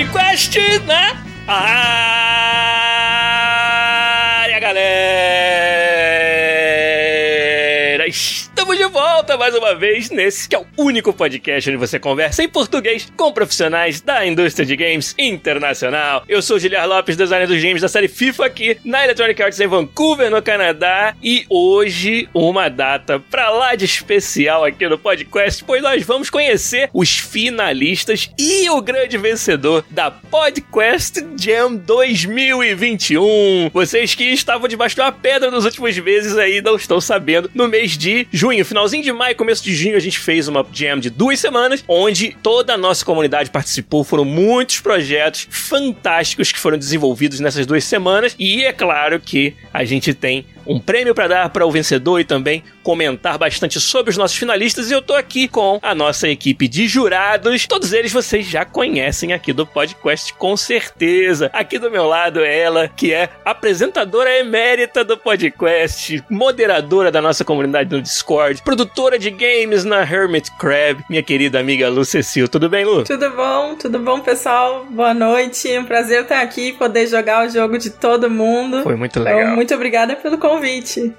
Podcast na área, volta mais uma vez nesse que é o único podcast onde você conversa em português com profissionais da indústria de games internacional. Eu sou o Giliar Lopes, designer dos games da série FIFA aqui na Electronic Arts em Vancouver, no Canadá. E hoje, uma data pra lá de especial aqui no podcast, pois nós vamos conhecer os finalistas e o grande vencedor da Podcast Jam 2021. Vocês que estavam debaixo de uma pedra nos últimos meses aí não estão sabendo. No mês de junho, finalzinho de maio, começo de junho, a gente fez uma jam de duas semanas, onde toda a nossa comunidade participou. Foram muitos projetos fantásticos que foram desenvolvidos nessas duas semanas. E é claro que a gente tem um prêmio para dar para o vencedor e também comentar bastante sobre os nossos finalistas. E eu tô aqui com a nossa equipe de jurados. Todos eles vocês já conhecem aqui do podcast, com certeza. Aqui do meu lado é ela, que é apresentadora emérita do podcast, moderadora da nossa comunidade no Discord, produtora de games na Hermit Crab, minha querida amiga Lu Cecil. Tudo bem, Lu? Tudo bom, tudo bom, pessoal? Boa noite. Um prazer estar aqui e poder jogar o jogo de todo mundo. Foi muito legal. Então, muito obrigada pelo convite.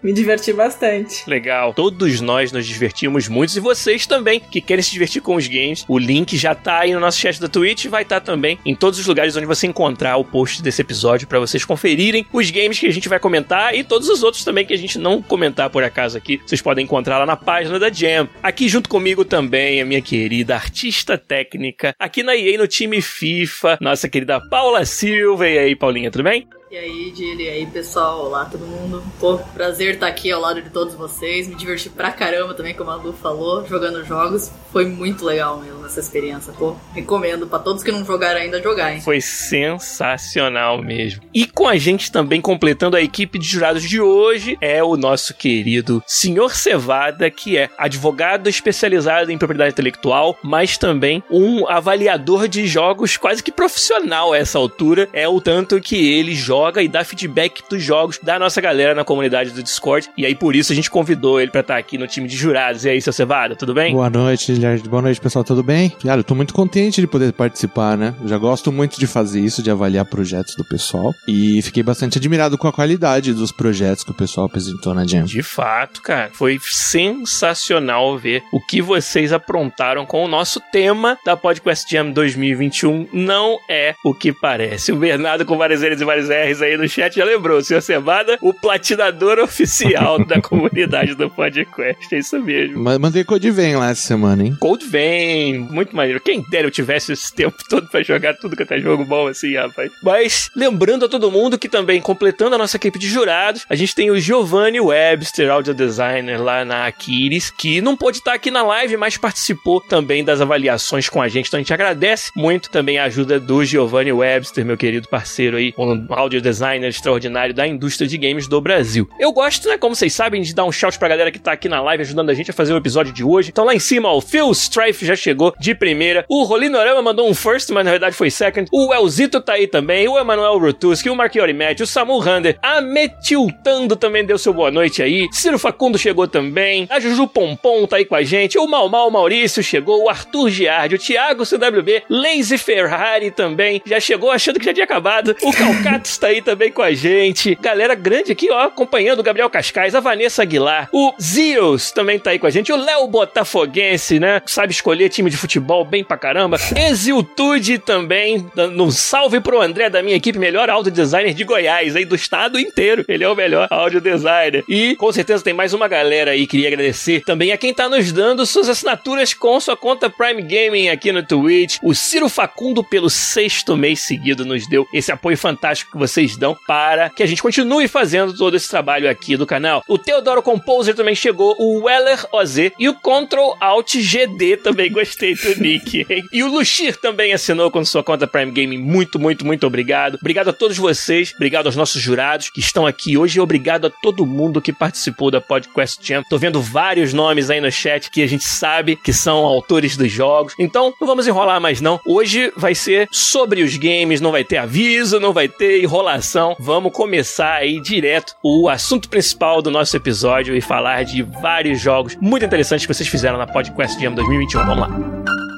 Me diverti bastante. Legal. Todos nós nos divertimos muito e vocês também que querem se divertir com os games. O link já tá aí no nosso chat da Twitch vai estar tá também em todos os lugares onde você encontrar o post desse episódio para vocês conferirem os games que a gente vai comentar e todos os outros também que a gente não comentar por acaso aqui. Vocês podem encontrar lá na página da Jam. Aqui junto comigo também a minha querida artista técnica, aqui na EA no time FIFA, nossa querida Paula Silva. E aí, Paulinha, tudo bem? E aí, Dili, aí, pessoal, olá todo mundo. Pô, prazer estar aqui ao lado de todos vocês. Me diverti pra caramba também, como a Lu falou, jogando jogos. Foi muito legal mesmo essa experiência. Pô, recomendo para todos que não jogaram ainda jogar, Foi sensacional mesmo. E com a gente também completando a equipe de jurados de hoje é o nosso querido Senhor Cevada, que é advogado especializado em propriedade intelectual, mas também um avaliador de jogos quase que profissional a essa altura. É o tanto que ele joga joga e dá feedback dos jogos da nossa galera na comunidade do Discord. E aí, por isso, a gente convidou ele pra estar aqui no time de jurados. E aí, seu Cevada, tudo bem? Boa noite, Lhard. Boa noite, pessoal, tudo bem? Cara, eu tô muito contente de poder participar, né? Eu já gosto muito de fazer isso, de avaliar projetos do pessoal. E fiquei bastante admirado com a qualidade dos projetos que o pessoal apresentou na Jam. De fato, cara. Foi sensacional ver o que vocês aprontaram com o nosso tema da Podcast Jam 2021. Não é o que parece. O Bernardo com várias L's e várias R's aí no chat já lembrou. O senhor Cevada, o platinador oficial da comunidade do podcast. É isso mesmo. Mas mandei Code Vein lá essa semana, hein? Code Vein, muito maneiro. Quem dera eu tivesse esse tempo todo pra jogar tudo que é jogo bom assim, rapaz. Mas lembrando a todo mundo que também, completando a nossa equipe de jurados, a gente tem o Giovanni Webster, audio designer lá na Aquiles, que não pôde estar aqui na live, mas participou também das avaliações com a gente. Então a gente agradece muito também a ajuda do Giovanni Webster, meu querido parceiro aí, um áudio designer extraordinário da indústria de games do Brasil. Eu gosto, né, como vocês sabem, de dar um shout pra galera que tá aqui na live ajudando a gente a fazer o episódio de hoje. Então lá em cima, ó, o Phil Strife já chegou de primeira. O Rolinorama mandou um first, mas na verdade foi second. O Elzito tá aí também. O Emanuel Rutuski, o Marchiori Matt, o Samu Rander. A Metiltando também deu seu boa noite aí. Ciro Facundo chegou também. A Juju Pompom tá aí com a gente. O Mal Mal Maurício chegou. O Arthur Giardi, o Thiago CWB. Lazy Ferrari também. Já chegou achando que já tinha acabado. O Calcatos tá aí também com a gente. Galera grande aqui, ó, acompanhando o Gabriel Cascais, a Vanessa Aguilar, o Zeus também tá aí com a gente, o Léo Botafoguense, né? Sabe escolher time de futebol bem pra caramba. Exiltude também, dando um salve pro André da minha equipe, melhor audio designer de Goiás, aí do estado inteiro. Ele é o melhor audio designer. E com certeza tem mais uma galera aí, queria agradecer também a quem tá nos dando suas assinaturas com sua conta Prime Gaming aqui no Twitch. O Ciro Facundo, pelo sexto mês seguido, nos deu esse apoio fantástico que vocês dão para que a gente continue fazendo todo esse trabalho aqui do canal. O Teodoro Composer também chegou, o Weller OZ e o Ctrl Alt GD também gostei do nick. Hein? E o Luxir também assinou com sua conta Prime Gaming. Muito, muito, muito obrigado. Obrigado a todos vocês, obrigado aos nossos jurados que estão aqui hoje e obrigado a todo mundo que participou da Podcast Jam. Tô vendo vários nomes aí no chat que a gente sabe que são autores dos jogos. Então, não vamos enrolar mais não. Hoje vai ser sobre os games, não vai ter aviso, não vai ter enrolação. Vamos começar aí direto o assunto principal do nosso episódio e falar de vários jogos muito interessantes que vocês fizeram na Podcast Jam 2021. Vamos lá.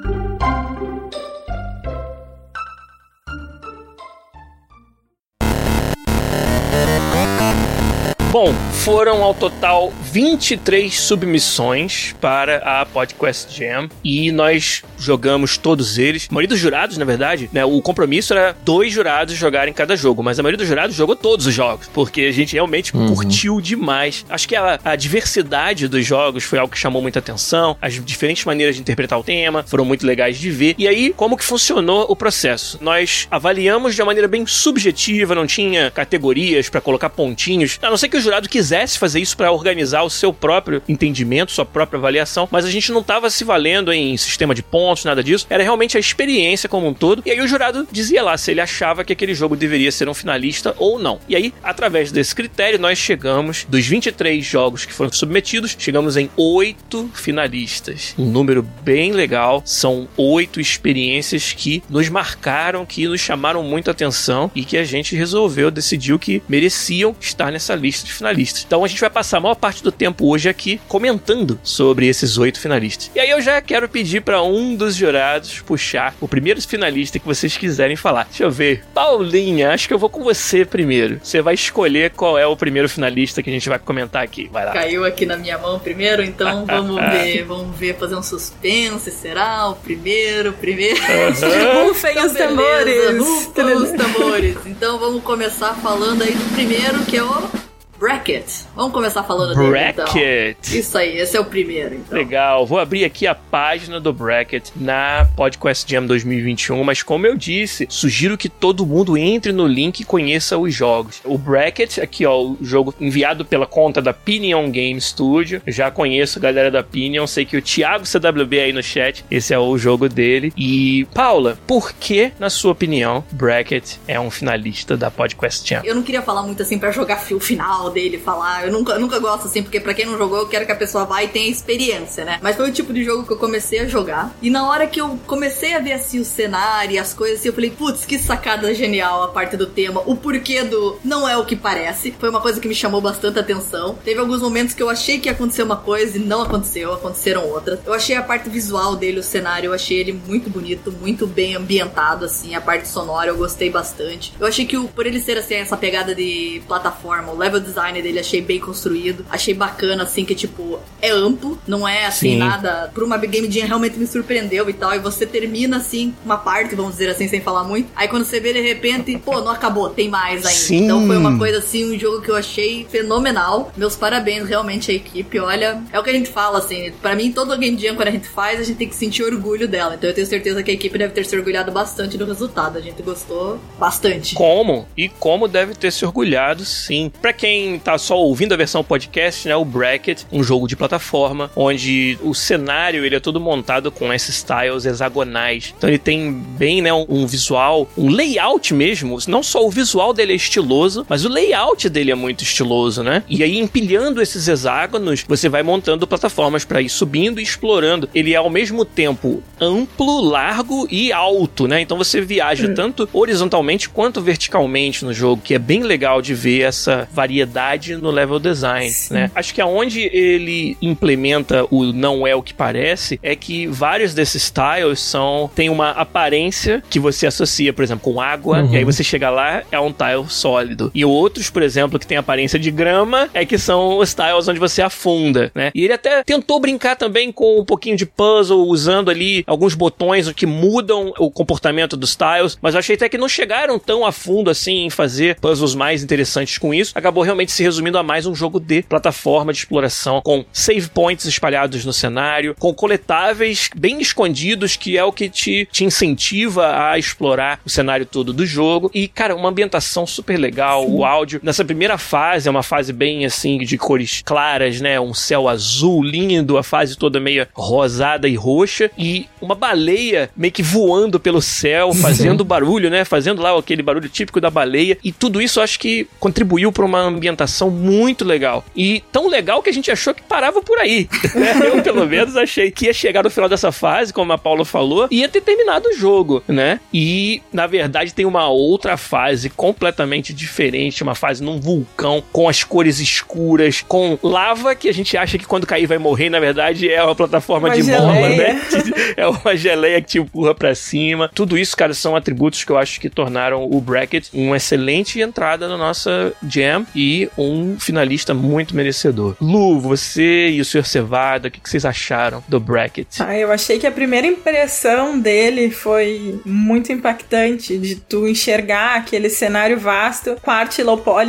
Bom, foram ao total 23 submissões para a Podcast Jam e nós jogamos todos eles. A maioria dos jurados, na verdade, né, o compromisso era dois jurados jogarem cada jogo, mas a maioria dos jurados jogou todos os jogos, porque a gente realmente uhum. curtiu demais. Acho que a, a, diversidade dos jogos foi algo que chamou muita atenção, as diferentes maneiras de interpretar o tema foram muito legais de ver. E aí, como que funcionou o processo? Nós avaliamos de uma maneira bem subjetiva, não tinha categorias para colocar pontinhos, a não ser que o jurado quisesse fazer isso para organizar o seu próprio entendimento, sua própria avaliação, mas a gente não estava se valendo em sistema de pontos, nada disso. Era realmente a experiência como um todo. E aí o jurado dizia lá se ele achava que aquele jogo deveria ser um finalista ou não. E aí, através desse critério, nós chegamos dos 23 jogos que foram submetidos, chegamos em oito finalistas. Um número bem legal. São oito experiências que nos marcaram, que nos chamaram muito atenção e que a gente resolveu, decidiu que mereciam estar nessa lista de finalistas. Então a gente vai passar a maior parte do tempo hoje aqui comentando sobre esses oito finalistas. E aí eu já quero pedir para um dos jurados puxar o primeiro finalista que vocês quiserem falar. Deixa eu ver. Paulinha, acho que eu vou com você primeiro. Você vai escolher qual é o primeiro finalista que a gente vai comentar aqui. Vai lá. Caiu aqui na minha mão primeiro, então vamos ver. Vamos ver, fazer um suspense. Será o primeiro? O primeiro? Uhum. Rufem então, os tambores. Rufem os tambores. Então vamos começar falando aí do primeiro, que é o Bracket. Vamos começar falando Bracket. dele, então. Isso aí, esse é o primeiro, então. Legal. Vou abrir aqui a página do Bracket na Podcast Jam 2021, mas como eu disse, sugiro que todo mundo entre no link e conheça os jogos. O Bracket, aqui ó, o jogo enviado pela conta da Pinion Game Studio. já conheço a galera da Pinion, sei que o Thiago CWB aí no chat, esse é o jogo dele. E, Paula, por que, na sua opinião, Bracket é um finalista da Podcast Jam? Eu não queria falar muito assim para jogar fio final dele falar. Eu nunca, nunca gosto assim, porque para quem não jogou, eu quero que a pessoa vá e tenha experiência, né? Mas foi o tipo de jogo que eu comecei a jogar. E na hora que eu comecei a ver assim o cenário e as coisas, assim, eu falei, putz, que sacada genial a parte do tema. O porquê do não é o que parece. Foi uma coisa que me chamou bastante atenção. Teve alguns momentos que eu achei que ia acontecer uma coisa e não aconteceu, aconteceram outras. Eu achei a parte visual dele, o cenário, eu achei ele muito bonito, muito bem ambientado, assim. A parte sonora eu gostei bastante. Eu achei que o, por ele ser assim, essa pegada de plataforma, o level design design dele achei bem construído. Achei bacana, assim, que, tipo, é amplo, não é assim, Sim. nada. Por uma Game Jam realmente me surpreendeu e tal. E você termina, assim, uma parte, vamos dizer assim, sem falar muito. Aí quando você vê de repente, pô, não acabou, tem mais ainda. Sim. Então foi uma coisa, assim, um jogo que eu achei fenomenal. Meus parabéns, realmente, à equipe. Olha, é o que a gente fala, assim. para mim, todo Game Jam, quando a gente faz, a gente tem que sentir orgulho dela. Então eu tenho certeza que a equipe deve ter se orgulhado bastante do resultado. A gente gostou bastante. Como? E como deve ter se orgulhado, sim. Pra quem tá só ouvindo a versão podcast, né, o Bracket, um jogo de plataforma, onde o cenário ele é todo montado com esses tiles hexagonais. Então ele tem bem, né, um, visual, um layout mesmo. Não só o visual dele é estiloso, mas o layout dele é muito estiloso, né? E aí empilhando esses hexágonos, você vai montando plataformas para ir subindo e explorando. Ele é ao mesmo tempo amplo, largo e alto, né? Então você viaja tanto horizontalmente quanto verticalmente no jogo, que é bem legal de ver essa variedade variedade no level design, né? Acho que aonde ele implementa o não é o que parece é que vários desses tiles são tem uma aparência que você associa, por exemplo, com água, Uhum. e aí você chega lá é um tile sólido. E outros, por exemplo, que tem aparência de grama, é que são os tiles onde você afunda, né? E ele até tentou brincar também com um pouquinho de puzzle, usando ali alguns botões que mudam o comportamento dos tiles, mas eu achei até que não chegaram tão a fundo assim em fazer puzzles mais interessantes com isso. Acabou realmente se resumindo a mais um jogo de plataforma de exploração, com save points espalhados no cenário, com coletáveis bem escondidos, que é o que te, te incentiva a explorar o cenário todo do jogo. E, cara, uma ambientação super legal, o áudio. Nessa primeira fase, é uma fase bem assim, de cores claras, né? Um céu azul lindo, a fase toda meio rosada e roxa. E uma baleia meio que voando pelo céu, fazendo barulho, né? Fazendo lá aquele barulho típico da baleia. E tudo isso eu acho que contribuiu para uma ambientação muito legal. E tão legal que a gente achou que parava por aí. né? Eu, pelo menos, achei que ia chegar no final dessa fase, como a Paula falou, e ia ter terminado o jogo, né? E, na verdade, tem uma outra fase completamente diferente, uma fase num vulcão, com as cores escuras, com lava que a gente acha que quando cair vai morrer, na verdade é uma plataforma Uma de mola, geleia. né? é uma geleia que te empurra pra cima. Tudo isso, cara, são atributos que eu acho que tornaram o Bracket uma excelente entrada na nossa jam e um finalista muito merecedor. Lu, você e o Sr. Cevada, o que que vocês acharam do Bracket? Ah, eu achei que a primeira impressão dele foi muito impactante, de tu enxergar aquele cenário vasto, com a arte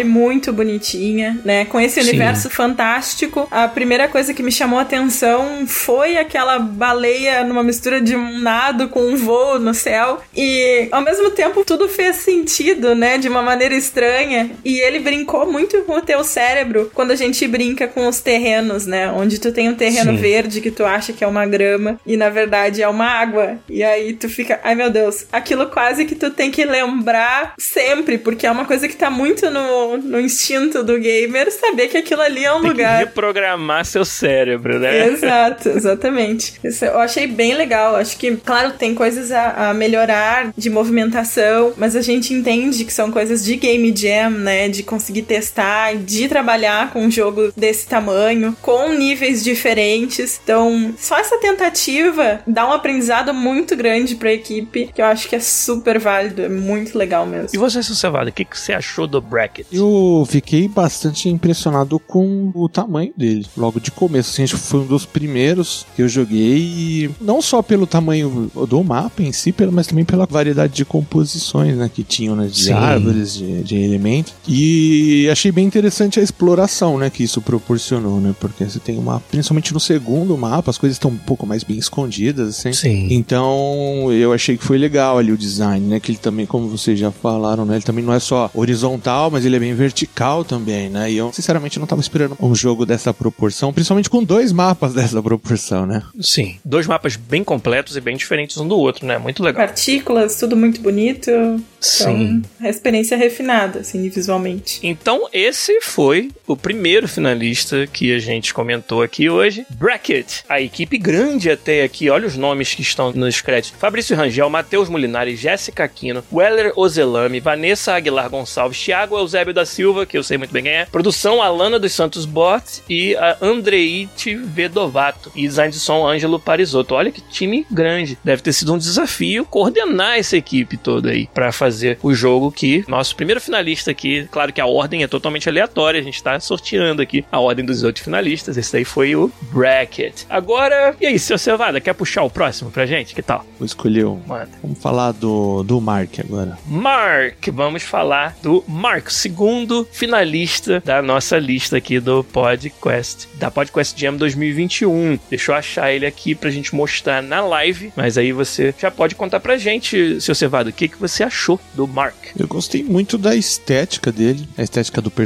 muito bonitinha, né? Com esse Sim. universo fantástico. A primeira coisa que me chamou a atenção foi aquela baleia numa mistura de um nado com um voo no céu. E ao mesmo tempo tudo fez sentido, né? De uma maneira estranha. E ele brincou muito o teu cérebro quando a gente brinca com os terrenos, né? Onde tu tem um terreno Sim. verde que tu acha que é uma grama e na verdade é uma água. E aí tu fica, ai meu Deus, aquilo quase que tu tem que lembrar sempre, porque é uma coisa que tá muito no, no instinto do gamer saber que aquilo ali é um Tem que lugar. reprogramar seu cérebro, né? Exato, exatamente. Isso eu achei bem legal. Acho que, claro, tem coisas a, a melhorar de movimentação, mas a gente entende que são coisas de game jam, né? De conseguir testar, de trabalhar com um jogo desse tamanho, com níveis diferentes. Então, só essa tentativa dá um aprendizado muito grande pra equipe, que eu acho que é super válido, é muito legal mesmo. E você. Cevada, o que que você achou do Bracket? Eu fiquei bastante impressionado com o tamanho dele. Logo de começo, assim, acho que foi um dos primeiros que eu joguei. E não só pelo tamanho do mapa em si, mas também pela variedade de composições né, que tinham, né, de Sim. árvores, de, de elementos. E achei bem interessante a exploração né, que isso proporcionou, né? Porque você tem uma. Principalmente no segundo mapa, as coisas estão um pouco mais bem escondidas, assim. Sim. Então, eu achei que foi legal ali o design, né? Que ele também, como vocês já falaram, né? Ele também não é só horizontal, mas ele é bem vertical também, né? E eu, sinceramente, não tava esperando um jogo dessa proporção, principalmente com dois mapas dessa proporção, né? Sim. Dois mapas bem completos e bem diferentes um do outro, né? Muito legal. Partículas, tudo muito bonito. Então, Sim. a experiência refinada, assim, visualmente. Então, esse foi o primeiro finalista que a gente comentou aqui hoje. Bracket, a equipe grande até aqui. Olha os nomes que estão nos créditos: Fabrício Rangel, Matheus Molinari, Jéssica Aquino, Weller Ozelami, Vanessa Aguilar Gonçalves, Thiago Eusébio da Silva, que eu sei muito bem quem é. Produção: Alana dos Santos Bot e a Andreite Vedovato. E design de som: Ângelo Parisotto. Olha que time grande. Deve ter sido um desafio coordenar essa equipe toda aí para fazer o jogo que nosso primeiro finalista aqui, claro que a ordem é totalmente aleatória, a gente tá sorteando aqui a ordem dos outros finalistas. Esse daí foi o Bracket. Agora, e aí, seu Cevada, quer puxar o próximo pra gente? Que tal? Vou escolher um. Manda. Vamos falar do, do Mark agora. Mark, vamos falar do Mark, segundo finalista da nossa lista aqui do PodQuest, da PodQuest Jam 2021. Deixa eu achar ele aqui pra gente mostrar na live, mas aí você já pode contar pra gente, seu Cevado, o que, que você achou do Mark. Eu gostei muito da estética dele, a estética do personagem.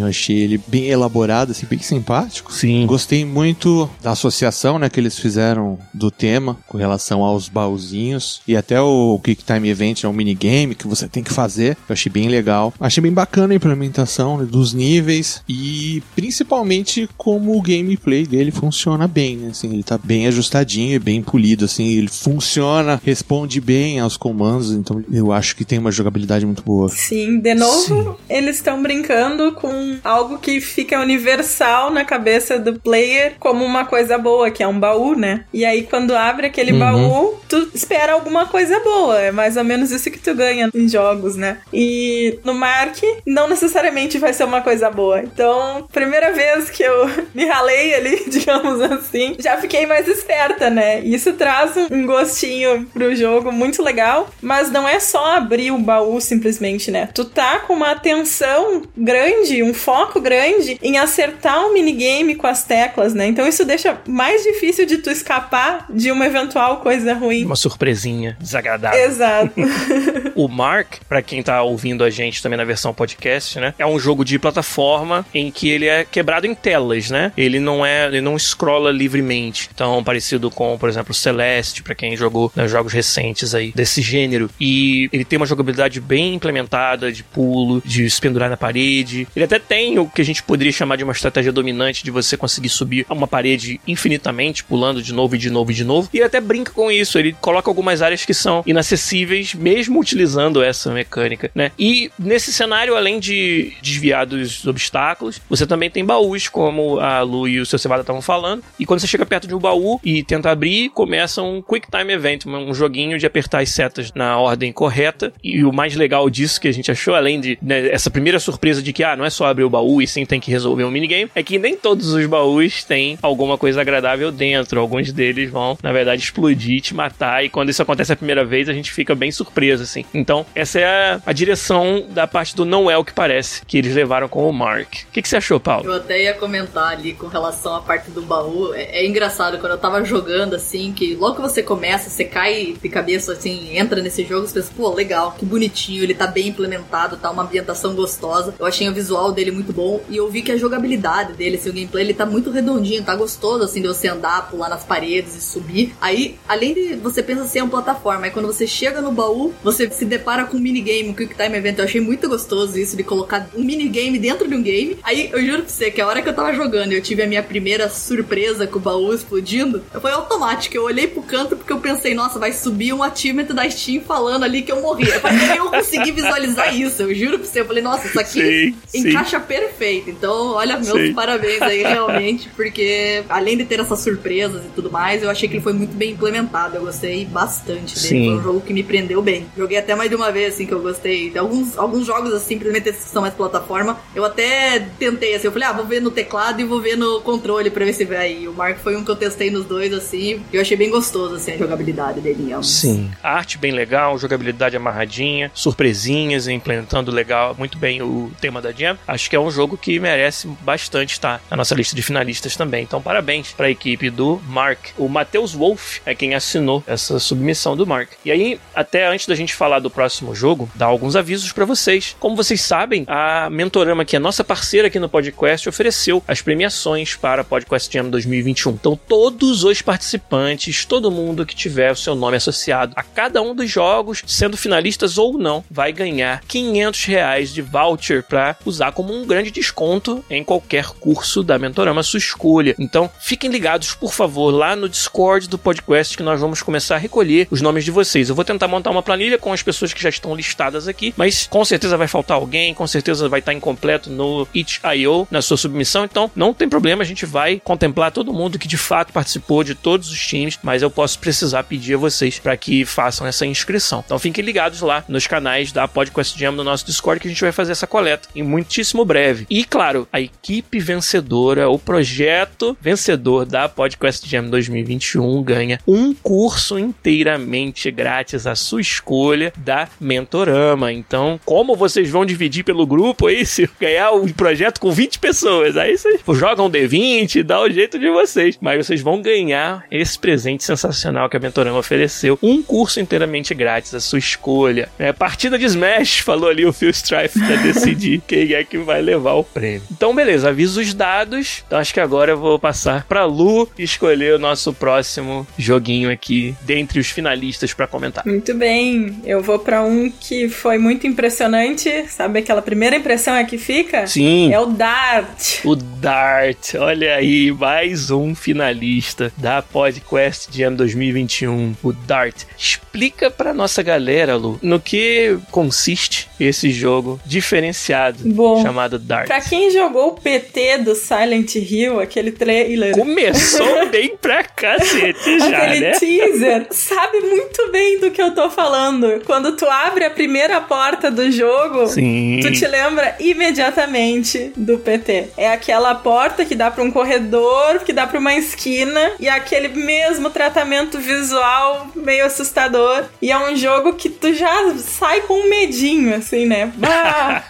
Eu achei ele bem elaborado, assim, bem simpático. Sim. Gostei muito da associação né, que eles fizeram do tema com relação aos baúzinhos e até o Quick Time Event é um minigame que você tem que fazer. Eu achei bem legal. Achei bem bacana a implementação né, dos níveis e principalmente como o gameplay dele funciona bem. Né, assim, ele tá bem ajustadinho e bem polido. Assim, ele funciona, responde bem aos comandos. Então eu acho que tem uma jogabilidade muito boa. Sim, de novo, eles estão brincando com algo que fica universal na cabeça do player como uma coisa boa, que é um baú, né? E aí quando abre aquele uhum. baú, tu espera alguma coisa boa. É mais ou menos isso que tu ganha em jogos, né? E no Mark, não necessariamente vai ser uma coisa boa. Então, primeira vez que eu me ralei ali, digamos assim, já fiquei mais esperta, né? Isso traz um gostinho pro jogo muito legal, mas não é só abrir o baú simplesmente, né? Tu tá com uma atenção grande, um foco grande em acertar o minigame com as teclas, né? Então isso deixa mais difícil de tu escapar de uma eventual coisa ruim. Uma surpresinha desagradável. Exato. o Mark, para quem tá ouvindo a gente também na versão podcast, né? É um jogo de plataforma em que ele é quebrado em telas, né? Ele não é, ele não scrolla livremente. Então, parecido com, por exemplo, Celeste, para quem jogou né, jogos recentes aí desse gênero. E ele tem uma jogabilidade bem implementada de pulo, de se pendurar na parede. Ele até tem o que a gente poderia chamar de uma estratégia dominante de você conseguir subir uma parede infinitamente, pulando de novo e de novo e de novo. E ele até brinca com isso. Ele coloca algumas áreas que são inacessíveis, mesmo utilizando essa mecânica, né? E nesse cenário, além de desviar dos obstáculos, você também tem baús, como a Lu e o seu Cevada estavam falando. E quando você chega perto de um baú e tenta abrir, começa um Quick Time Event, um joguinho de apertar as setas na ordem correta. E o mais legal disso que a gente achou, além de né, essa primeira surpresa de que, ah, não é só abrir o baú e sim tem que resolver um minigame, é que nem todos os baús têm alguma coisa agradável dentro. Alguns deles vão, na verdade, explodir, te matar. E quando isso acontece a primeira vez, a gente fica bem surpreso, assim. Então, essa é a, a direção da parte do não é o que parece que eles levaram com o Mark. O que, que você achou, Paulo? Eu até ia comentar ali com relação à parte do baú. É, é engraçado quando eu tava jogando assim, que logo que você começa, você cai de cabeça assim, entra nesse jogo, você pensa, pô, legal, que bonitinho, ele tá bem implementado, tá uma ambientação gostosa. Eu achei visual dele muito bom e eu vi que a jogabilidade dele, assim, o gameplay, ele tá muito redondinho, tá gostoso assim de você andar, pular nas paredes e subir. Aí, além de você pensa assim, é uma plataforma, aí quando você chega no baú, você se depara com um minigame, um Quick Time Event. Eu achei muito gostoso isso de colocar um minigame dentro de um game. Aí eu juro pra você que a hora que eu tava jogando eu tive a minha primeira surpresa com o baú explodindo, foi automático. Eu olhei pro canto porque eu pensei, nossa, vai subir um achievement da Steam falando ali que eu morri. Eu, eu consegui visualizar isso, eu juro pra você. Eu falei, nossa, isso aqui sim, encaixa sim. perfeito. Então, olha, meus sim. parabéns aí, realmente, porque além de ter essas surpresas e tudo mais, eu achei que ele foi muito bem implementado. Eu gostei bastante dele. Sim. Foi um jogo que me prendeu bem. Joguei até mais de uma vez, assim, que eu gostei. Tem alguns, alguns jogos, assim, simplesmente esses que são mais plataforma. Eu até tentei, assim, eu falei, ah, vou ver no teclado e vou ver no controle pra ver se vai aí. O Mark foi um que eu testei nos dois, assim, e eu achei bem gostoso, assim, a jogabilidade dele. Sim. A arte bem legal, jogabilidade amarradinha, surpresinhas, implementando legal, muito bem o tema da Acho que é um jogo que merece bastante estar na nossa lista de finalistas também. Então, parabéns para a equipe do Mark. O Matheus Wolff é quem assinou essa submissão do Mark. E aí, até antes da gente falar do próximo jogo, dar alguns avisos para vocês. Como vocês sabem, a Mentorama, que é nossa parceira aqui no podcast, ofereceu as premiações para Podcast Jam 2021. Então, todos os participantes, todo mundo que tiver o seu nome associado a cada um dos jogos, sendo finalistas ou não, vai ganhar 500 reais de voucher para usar como um grande desconto em qualquer curso da Mentorama, sua escolha. Então, fiquem ligados, por favor, lá no Discord do podcast que nós vamos começar a recolher os nomes de vocês. Eu vou tentar montar uma planilha com as pessoas que já estão listadas aqui, mas com certeza vai faltar alguém, com certeza vai estar incompleto no itch.io, na sua submissão, então não tem problema, a gente vai contemplar todo mundo que de fato participou de todos os times, mas eu posso precisar pedir a vocês para que façam essa inscrição. Então fiquem ligados lá nos canais da Podcast Jam no nosso Discord que a gente vai fazer essa coleta em muitíssimo breve. E claro, a equipe vencedora, o projeto vencedor da Podcast Jam 2021 ganha um curso inteiramente grátis à sua escolha da Mentorama. Então, como vocês vão dividir pelo grupo aí se ganhar o projeto com 20 pessoas? Aí vocês jogam D20, dá o jeito de vocês, mas vocês vão ganhar esse presente sensacional que a Mentorama ofereceu, um curso inteiramente grátis à sua escolha. É, partida de Smash, falou ali o Phil Strife para decidir quem é que vai levar o prêmio. Então, beleza, aviso os dados. Então, acho que agora eu vou passar para Lu escolher o nosso próximo joguinho aqui dentre os finalistas para comentar. Muito bem, eu vou para um que foi muito impressionante. Sabe aquela primeira impressão é que fica? Sim. É o Dart. O Dart, olha aí, mais um finalista da Podcast Jam 2021, o Dart. Explica para nossa galera, Lu, no que consiste esse jogo diferenciado Bom, chamado Dart. pra quem jogou o PT do Silent Hill, aquele trailer, Começou bem pra cacete já, aquele né? teaser, sabe muito bem do que eu tô falando. Quando tu abre a primeira porta do jogo, Sim. Tu te lembra imediatamente do PT. É aquela porta que dá pra um corredor, que dá pra uma esquina, e é aquele mesmo tratamento visual meio assustador. E é um jogo que tu já sai com um medinho, assim, né? Bah,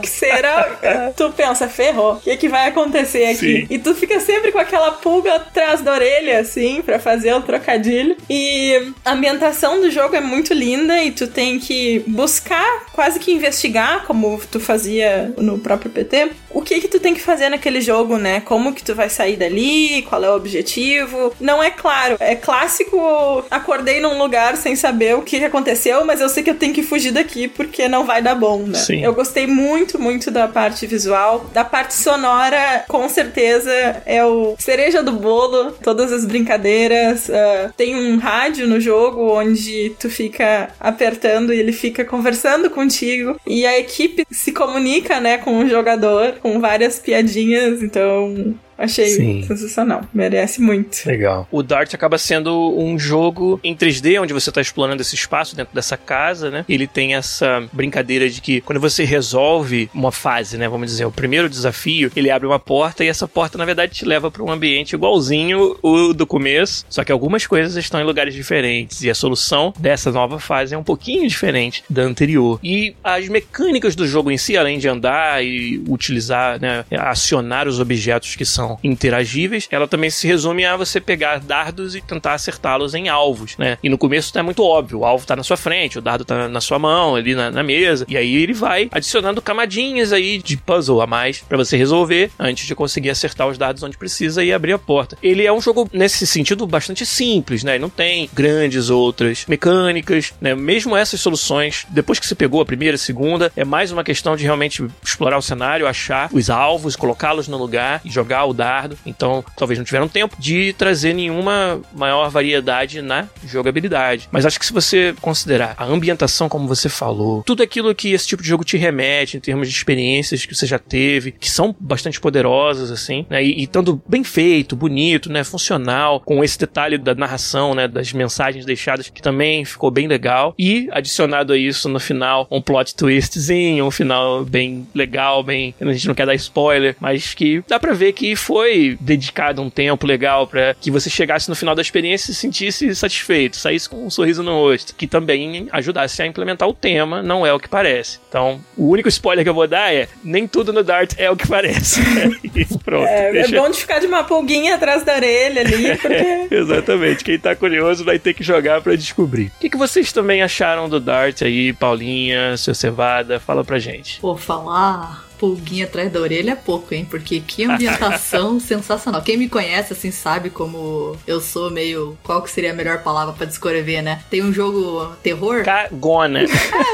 que será? Tu pensa, ferrou, o que, que vai acontecer aqui? Sim. E tu fica sempre com aquela pulga atrás da orelha, assim, pra fazer o trocadilho. E a ambientação do jogo é muito linda e tu tem que buscar, quase que investigar, como tu fazia no próprio PT, o que que tu tem que fazer naquele jogo, né? Como que tu vai sair dali, qual é o objetivo. Não é claro, é clássico, acordei num lugar sem saber o que que aconteceu, mas eu sei que eu tenho que fugir daqui porque não vai dar bom, né? Sim. Eu gostei muito, muito da parte visual, da parte sonora, com certeza é o cereja do bolo, todas as brincadeiras. ah, tem um rádio no jogo onde tu fica apertando e ele fica conversando contigo. E a equipe se comunica, né, com o jogador, com várias piadinhas, então. Achei Sim. sensacional. Merece muito. Legal. O Dart acaba sendo um jogo em 3D, onde você está explorando esse espaço dentro dessa casa, né? Ele tem essa brincadeira de que quando você resolve uma fase, né? Vamos dizer, o primeiro desafio, ele abre uma porta e essa porta, na verdade, te leva para um ambiente igualzinho o do começo, só que algumas coisas estão em lugares diferentes e a solução dessa nova fase é um pouquinho diferente da anterior. E as mecânicas do jogo em si, além de andar e utilizar, né, acionar os objetos que são interagíveis, ela também se resume a você pegar dardos e tentar acertá-los em alvos, né? E no começo tá muito óbvio, o alvo tá na sua frente, o dardo tá na sua mão, ali na, na mesa, e aí ele vai adicionando camadinhas aí de puzzle a mais pra você resolver antes de conseguir acertar os dardos onde precisa e abrir a porta. Ele é um jogo nesse sentido bastante simples, né? Não tem grandes outras mecânicas, né? Mesmo essas soluções, depois que você pegou a primeira, a segunda, é mais uma questão de realmente explorar o cenário, achar os alvos, colocá-los no lugar e jogar o dardo. Então, talvez não tiveram tempo de trazer nenhuma maior variedade na jogabilidade. Mas acho que se você considerar a ambientação, como você falou, tudo aquilo que esse tipo de jogo te remete em termos de experiências que você já teve, que são bastante poderosas, assim, né? E, e estando bem feito, bonito, né? Funcional, com esse detalhe da narração, né? Das mensagens deixadas, que também ficou bem legal. E adicionado a isso, no final, um plot twistzinho, um final bem legal, bem. A gente não quer dar spoiler, mas que dá pra ver que foi dedicado um tempo legal pra que você chegasse no final da experiência e se sentisse satisfeito, saísse com um sorriso no rosto, que também ajudasse a implementar o tema, não é o que parece. Então, o único spoiler que eu vou dar é: nem tudo no Dart é o que parece. e pronto. É, é deixa- bom de ficar de uma pulguinha atrás da orelha ali, porque. Exatamente. Quem tá curioso vai ter que jogar pra descobrir. O que, que vocês também acharam do Dart aí, Paulinha, seu Cevada? Fala pra gente. Pô, falar pulguinha atrás da orelha é pouco, hein? Porque que ambientação sensacional. Quem me conhece, assim, sabe como eu sou meio. Qual que seria a melhor palavra pra descrever, né? Tem um jogo terror. Cagona. É,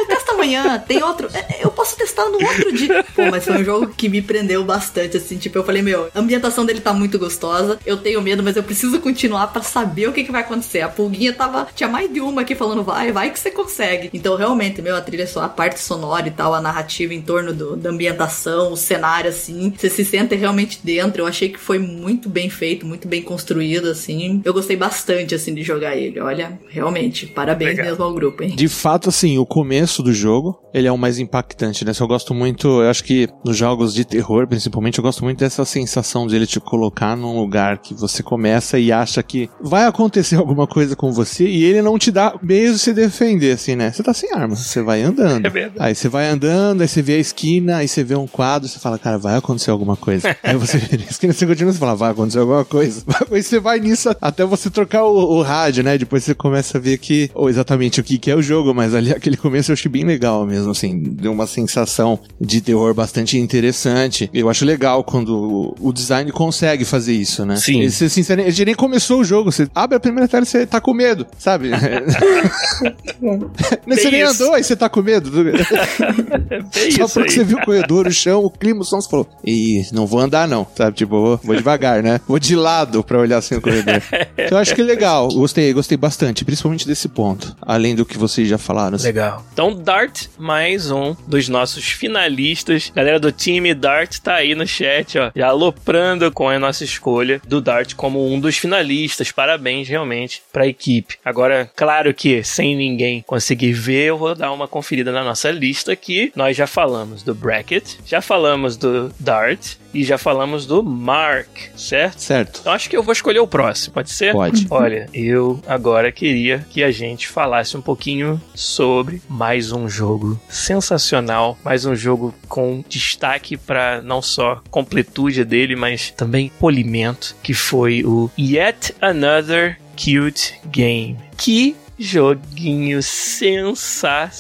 eu testo amanhã. Tem outro. é, Eu posso testar no outro dia. Pô, mas foi um jogo que me prendeu bastante, assim. Tipo, eu falei, meu, a ambientação dele tá muito gostosa. Eu tenho medo, mas eu preciso continuar pra saber o que, que vai acontecer. A pulguinha tava. Tinha mais de uma aqui falando, vai, vai que você consegue. Então, realmente, meu, a trilha só, a parte sonora e tal, a narrativa em torno do, da ambientação, o cenário, assim. Você se sente realmente dentro. Eu achei que foi muito bem feito, muito bem construído, assim. Eu gostei bastante, assim, de jogar ele. Olha, realmente, parabéns Legal. mesmo ao grupo, hein? De fato, assim, o começo do jogo, ele é o mais impactante, né? Se eu gosto muito, eu acho que nos jogos de terror, principalmente, eu gosto muito dessa sensação de ele te colocar num lugar que você começa e acha que vai acontecer alguma coisa com você e ele não te dá meio de se defender, assim, né? Você tá sem arma, você vai andando. É verdade. Aí você vai andando, aí você vê a esquina, aí você vê um quadro, você fala, cara, vai acontecer alguma coisa. aí você vê a esquina, você continua, você fala, vai acontecer alguma coisa. Aí você vai nisso até você trocar o, o rádio, né? Depois você começa a ver que, ou exatamente o que, que é o jogo, mas ali aquele começo eu achei bem legal mesmo, assim, deu uma sensação de terror bastante interessante. Eu acho legal quando o design consegue fazer isso, né? Sim. E Você, sinceramente, ele nem começou o jogo, você abre a primeira tela e você tá com medo, sabe? você nem isso. andou, aí você tá com medo. Só isso porque aí. você viu o corredor no chão, o clima, o som, você falou, ih, não vou andar não, sabe? Tipo, vou, vou devagar, né? Vou de lado pra olhar assim no corredor. então eu acho que é legal, gostei, gostei bastante, principalmente desse ponto, além do que vocês já falaram. assim. Legal. Então, Dart, mais um dos nossos finalistas. Galera do time Dart tá aí no chat, ó, já aloprando com a nossa escolha do Dart como um dos finalistas. Parabéns, realmente, pra equipe. Agora, claro que sem ninguém conseguir ver, eu vou dar uma conferida na nossa lista aqui. Nós já falamos do Bracket, já falamos do Dart e já falamos do Mark, certo? Certo. Então acho que eu vou escolher o próximo, pode ser? Pode. Olha, eu agora queria que a gente falasse um pouquinho sobre mais um jogo sensacional, mais um jogo com destaque para não só completude dele, mas também polimento, que foi o Yet Another Cute Game. Que joguinho sensacional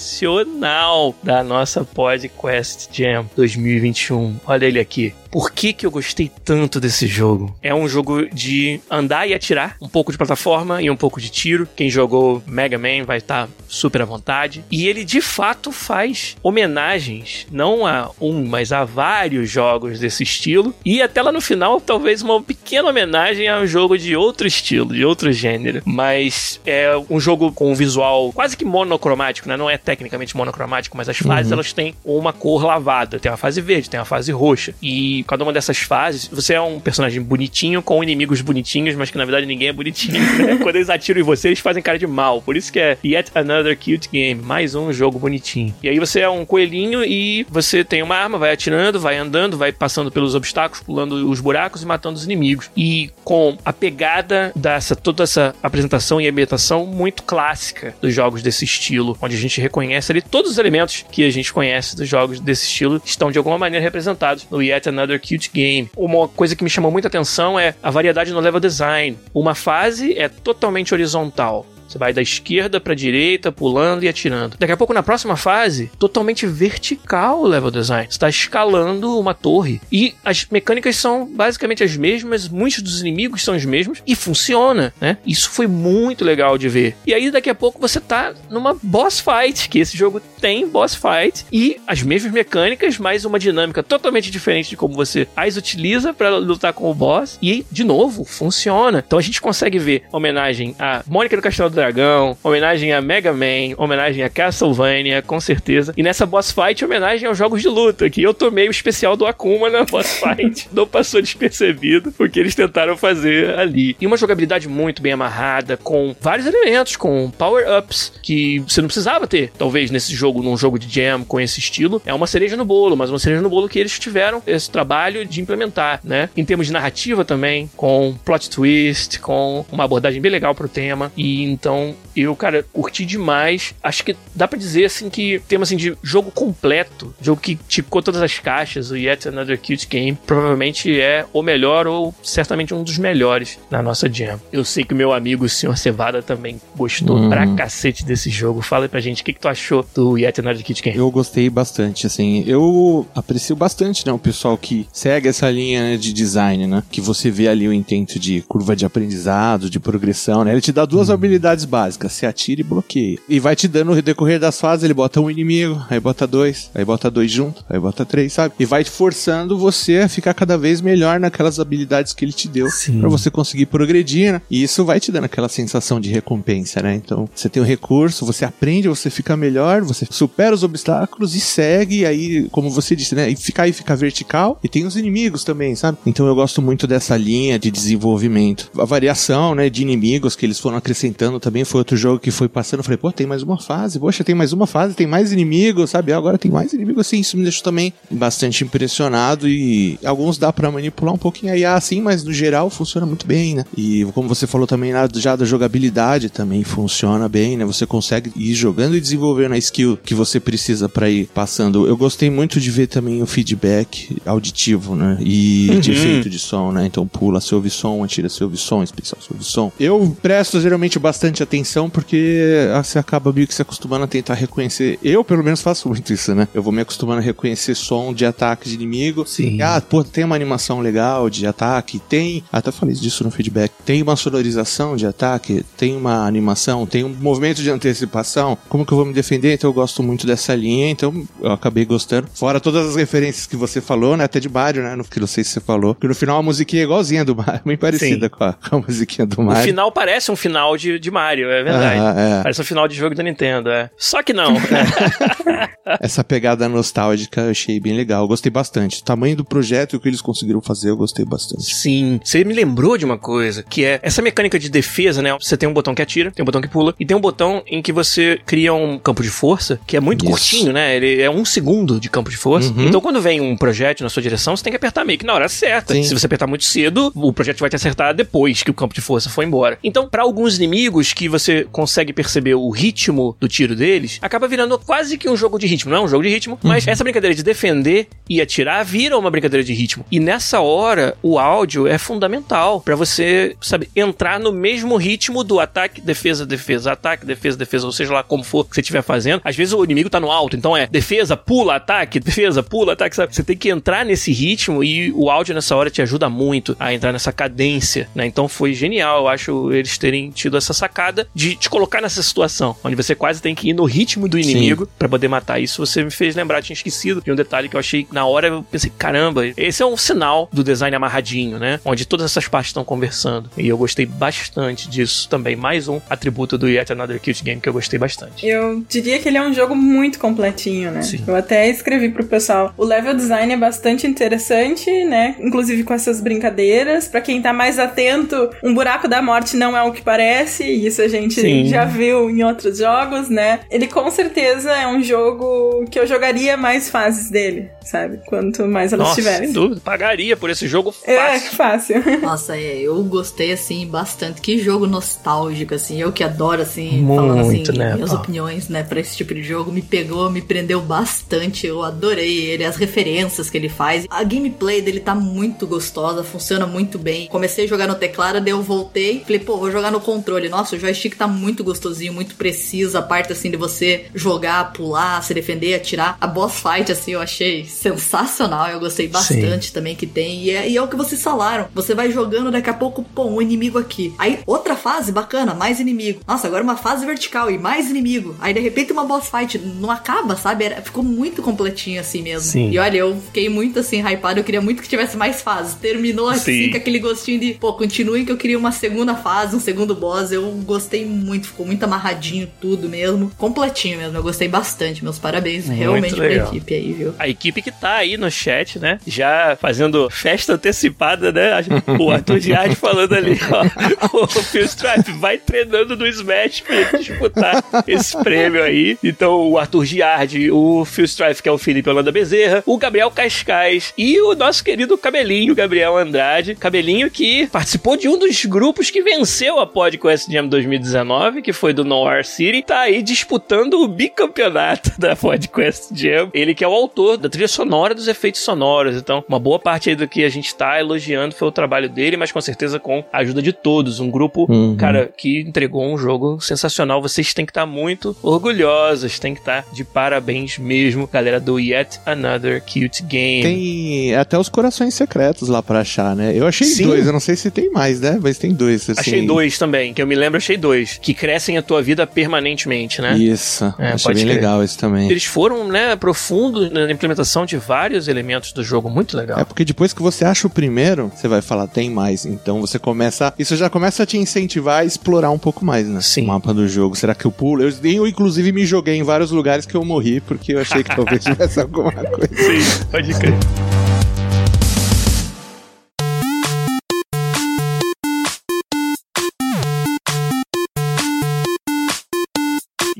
da nossa PodQuest Jam 2021. Olha ele aqui. Por que, que eu gostei tanto desse jogo? É um jogo de andar e atirar, um pouco de plataforma e um pouco de tiro. Quem jogou Mega Man vai estar super à vontade. E ele de fato faz homenagens, não a um, mas a vários jogos desse estilo. E até lá no final, talvez uma pequena homenagem a um jogo de outro estilo, de outro gênero. Mas é um jogo com um visual quase que monocromático, né? Não é tecnicamente monocromático, mas as fases elas têm uma cor lavada. Tem uma fase verde, tem uma fase roxa. E cada uma dessas fases, você é um personagem bonitinho com inimigos bonitinhos, mas que na verdade ninguém é bonitinho. né? Quando eles atiram em você, eles fazem cara de mal. Por isso que é Yet Another Cute Game, mais um jogo bonitinho. E aí você é um coelhinho e você tem uma arma, vai atirando, vai andando, vai passando pelos obstáculos, pulando os buracos e matando os inimigos. E com a pegada dessa toda essa apresentação e ambientação muito clássica dos jogos desse estilo, onde a gente reconhece ali todos os elementos que a gente conhece dos jogos desse estilo estão de alguma maneira representados no Yet Another Cute Game. Uma coisa que me chamou muita atenção é a variedade no level design. Uma fase é totalmente horizontal. Você vai da esquerda pra direita, pulando e atirando. Daqui a pouco, na próxima fase, totalmente vertical o level design. Você está escalando uma torre. E as mecânicas são basicamente as mesmas, muitos dos inimigos são os mesmos, e funciona, né? Isso foi muito legal de ver. E aí, daqui a pouco, você tá numa boss fight, que esse jogo tem boss fight, e as mesmas mecânicas, mas uma dinâmica totalmente diferente de como você as utiliza para lutar com o boss. E, de novo, funciona. Então a gente consegue ver homenagem a Mônica do Castelo Dragão, homenagem a Mega Man, homenagem a Castlevania, com certeza. E nessa boss fight, homenagem aos jogos de luta, que eu tomei o especial do Akuma na boss fight. Não passou despercebido o que eles tentaram fazer ali. E uma jogabilidade muito bem amarrada, com vários elementos, com power-ups, que você não precisava ter, talvez, nesse jogo, num jogo de jam com esse estilo. É uma cereja no bolo, mas uma cereja no bolo que eles tiveram esse trabalho de implementar, né? Em termos de narrativa também, com plot twist, com uma abordagem bem legal pro tema. E então, eu, cara, curti demais. Acho que dá pra dizer, assim, que tema, assim, de jogo completo, jogo que ticou todas as caixas, o Yet Another Cute Game, provavelmente é o melhor ou certamente um dos melhores na nossa jam. Eu sei que o meu amigo, o Sr. Cevada, também gostou Uhum. pra cacete desse jogo. Fala aí pra gente, o que, que tu achou do Yet Another Cute Game? Eu gostei bastante, assim. Eu aprecio bastante, né, o pessoal que segue essa linha né, de design, né? Que você vê ali o intento de curva de aprendizado, de progressão, né? Ele te dá duas habilidades básicas, você atira e bloqueia. E vai te dando no decorrer das fases, ele bota um inimigo, aí bota dois, aí bota dois junto, aí bota três, sabe? E vai forçando você a ficar cada vez melhor naquelas habilidades que ele te deu. Pra você conseguir progredir, né? E isso vai te dando aquela sensação de recompensa, né? Então, você tem um recurso, você aprende, você fica melhor, você supera os obstáculos e segue, e aí, como você disse, né? E fica aí, fica vertical, e tem os inimigos também, sabe? Então eu gosto muito dessa linha de desenvolvimento. A variação, né, de inimigos que eles foram acrescentando também foi outro jogo que foi passando. Eu falei, pô, tem mais uma fase, poxa, tem mais uma fase, tem mais inimigos, sabe? Agora tem mais inimigos, assim, isso me deixou também bastante impressionado e alguns dá pra manipular um pouquinho a IA assim, mas no geral funciona muito bem, né? E como você falou também já da jogabilidade também funciona bem, né? Você consegue ir jogando e desenvolvendo a skill que você precisa pra ir passando. Eu gostei muito de ver também o feedback auditivo, né? E de Uhum. efeito de som, né? Então pula, você ouve som, atira, você ouve som, especial, você ouve som. Eu presto geralmente bastante bastante atenção porque você acaba meio que se acostumando a tentar reconhecer. Eu, pelo menos, faço muito isso, né? Eu vou me acostumando a reconhecer som de ataque de inimigo. Sim. E, ah, pô, tem uma animação legal de ataque, tem. Até falei disso no feedback. Tem uma sonorização de ataque, tem uma animação, tem um movimento de antecipação. Como que eu vou me defender? Então eu gosto muito dessa linha, então eu acabei gostando. Fora todas as referências que você falou, né? Até de Mario, né? No que não sei se você falou. Que no final a musiquinha é igualzinha do Mario, bem parecida com a, com a musiquinha do O Mario. final parece um final de, de Mario, é verdade. Ah, é. Parece um final de jogo da Nintendo, é. Só que não. Essa pegada nostálgica eu achei bem legal. Eu gostei bastante. O tamanho do projeto e o que eles conseguiram fazer, eu gostei bastante. Sim. Você me lembrou de uma coisa, que é essa mecânica de defesa, né? Você tem um botão que atira, tem um botão que pula, e tem um botão em que você cria um campo de força, que é muito Isso. curtinho, né? Ele é um segundo de campo de força. Uhum. Então, quando vem um projétil na sua direção, você tem que apertar meio que na hora certa. Sim. Se você apertar muito cedo, o projétil vai te acertar depois que o campo de força foi embora. Então, para alguns inimigos que você consegue perceber o ritmo do tiro deles, acaba virando quase que um jogo de ritmo. Não é um jogo de ritmo, mas essa brincadeira de defender e atirar vira uma brincadeira de ritmo. E nessa hora, o áudio é fundamental para você, sabe, entrar no mesmo ritmo do ataque, defesa, defesa, ataque, defesa, defesa, ou seja lá como for que você estiver fazendo. Às vezes o inimigo tá no alto, então é defesa, pula, ataque, defesa, pula, ataque, sabe? Você tem que entrar nesse ritmo e o áudio nessa hora te ajuda muito a entrar nessa cadência, né? Então foi genial, eu acho, eles terem tido essa sacada de te colocar nessa situação, onde você quase tem que ir no ritmo do inimigo para poder matar. Isso você me fez lembrar, tinha esquecido de um detalhe que eu achei na hora, eu pensei, caramba, esse é um sinal do design amarradinho, né? Onde todas essas partes estão conversando. E eu gostei bastante disso também. Mais um atributo do Yet Another Cute Game que eu gostei bastante. Eu diria que ele é um jogo muito completinho, né? Sim. Eu até escrevi pro pessoal. O level design é bastante interessante, né? Inclusive com essas brincadeiras. Pra quem tá mais atento, um buraco da morte não é o que parece. E isso a gente Sim. já viu em outros jogos, né? Ele com certeza é um jogo que eu jogaria mais fases dele, sabe? Quanto mais elas Nossa, tiverem. sem dúvida. Pagaria por esse jogo É, fácil. fácil. Nossa, é, eu gostei, assim, bastante. Que jogo nostálgico, assim. Eu que adoro, assim, Muito, falando, assim, né, minhas pô? opiniões, né, pra esse tipo de jogo. Me pegou, me prendeu bastante. Eu adorei ele, as referências que ele faz. A gameplay dele tá muito gostosa, funciona muito bem. Comecei a jogar no teclado, daí eu voltei. Falei, pô, vou jogar no controle. Nossa, o joystick tá muito gostosinho, muito preciso. A parte, assim, de você jogar, pular, se defender, atirar. A boss fight, assim, eu achei sensacional. Eu gostei bastante também que tem. E é, e é o que vocês falaram. Você vai jogando, daqui a pouco, pô, um inimigo aqui. Aí, outra fase, bacana, mais inimigo. Nossa, agora uma fase vertical e mais inimigo. Aí, de repente, uma boss fight. Não acaba, sabe? Era- ficou muito completinho assim mesmo. Sim. E olha, eu fiquei muito assim, hypado. Eu queria muito que tivesse mais fases. Terminou assim, Sim. com aquele gostinho de, pô, continuem que eu queria uma segunda fase, um segundo boss. Eu gostei muito, ficou muito amarradinho tudo mesmo. Completinho mesmo, eu gostei bastante. Meus parabéns Muito realmente pra legal. equipe aí, viu? A equipe que tá aí no chat, né? Já fazendo festa antecipada, né? O Arthur Giard falando ali, ó. O Phil Stripe vai treinando no Smash pra ele disputar esse prêmio aí. Então, o Arthur Giard, o Phil Strife, que é o Felipe Holanda Bezerra, o Gabriel Cascais e o nosso querido Cabelinho, Gabriel Andrade. Cabelinho que participou de um dos grupos que venceu a PodQuest Jam 2019, que foi do Noir City. Tá aí disputando o bicampeonato da PodQuest Jam. Ele que é o autor da trilha sonora dos efeitos sonoros. Então, uma boa parte aí do que a gente tá elogiando foi o trabalho dele, mas com certeza com a ajuda de todos. Um grupo, Uhum. cara, que entregou um jogo sensacional. Vocês têm que estar muito orgulhosos, têm que estar de parabéns mesmo, galera do Yet Another Cute Game. Tem até os corações secretos lá pra achar, né? Eu achei Sim. dois, eu não sei se tem mais, né? Mas tem dois. Assim. Achei dois também, que eu me lembro, achei dois. Que crescem a tua vida permanentemente, né? Isso, É, achei bem crer. legal esse também. Eles foram, né, profundos na implementação de vários elementos do jogo. Muito legal. É porque depois que você acha o primeiro, você vai falar, tem mais. Então você começa. Isso já começa a te incentivar a explorar um pouco mais, né? Sim. O mapa do jogo. Será que eu pulo? Eu, eu, inclusive, me joguei em vários lugares que eu morri, porque eu achei que talvez tivesse alguma coisa. Sim, pode crer.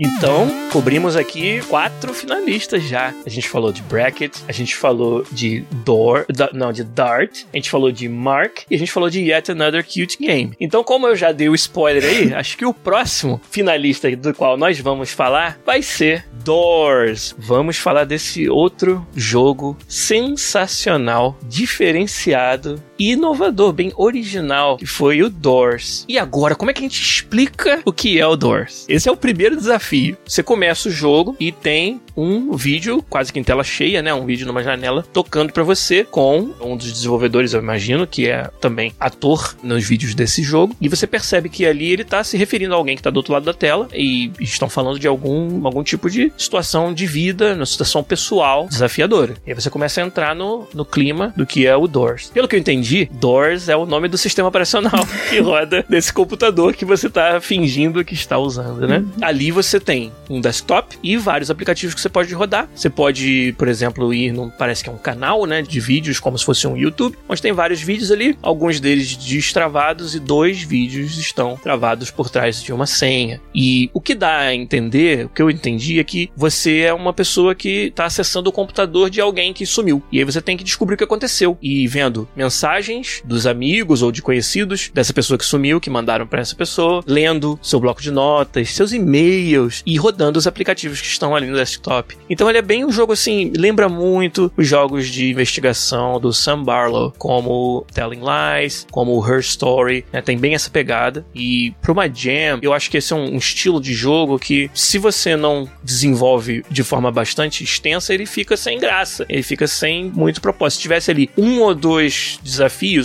Então, cobrimos aqui quatro finalistas já. A gente falou de Bracket, a gente falou de Door, da- não, de Dart, a gente falou de Mark e a gente falou de Yet Another Cute Game. Então, como eu já dei o spoiler aí, acho que o próximo finalista do qual nós vamos falar vai ser Doors. Vamos falar desse outro jogo sensacional, diferenciado inovador, bem original, que foi o Doors. E agora, como é que a gente explica o que é o Doors? Esse é o primeiro desafio. Você começa o jogo e tem um vídeo, quase que em tela cheia, né? Um vídeo numa janela, tocando para você com um dos desenvolvedores, eu imagino, que é também ator nos vídeos desse jogo. E você percebe que ali ele tá se referindo a alguém que tá do outro lado da tela e estão falando de algum, algum tipo de situação de vida, uma situação pessoal desafiadora. E aí você começa a entrar no, no clima do que é o Doors. Pelo que eu entendi, Doors é o nome do sistema operacional que roda nesse computador que você tá fingindo que está usando, né? Uhum. Ali você tem um desktop e vários aplicativos que você pode rodar. Você pode, por exemplo, ir num, parece que é um canal, né, de vídeos, como se fosse um YouTube, onde tem vários vídeos ali, alguns deles destravados e dois vídeos estão travados por trás de uma senha. E o que dá a entender, o que eu entendi é que você é uma pessoa que está acessando o computador de alguém que sumiu. E aí você tem que descobrir o que aconteceu. E vendo mensagens dos amigos ou de conhecidos dessa pessoa que sumiu, que mandaram para essa pessoa, lendo seu bloco de notas, seus e-mails e rodando os aplicativos que estão ali no desktop top. Então ele é bem um jogo assim, lembra muito os jogos de investigação do Sam Barlow, como Telling Lies, como Her Story, né? Tem bem essa pegada. E para uma jam, eu acho que esse é um, um estilo de jogo que, se você não desenvolve de forma bastante extensa, ele fica sem graça. Ele fica sem muito propósito. Se tivesse ali um ou dois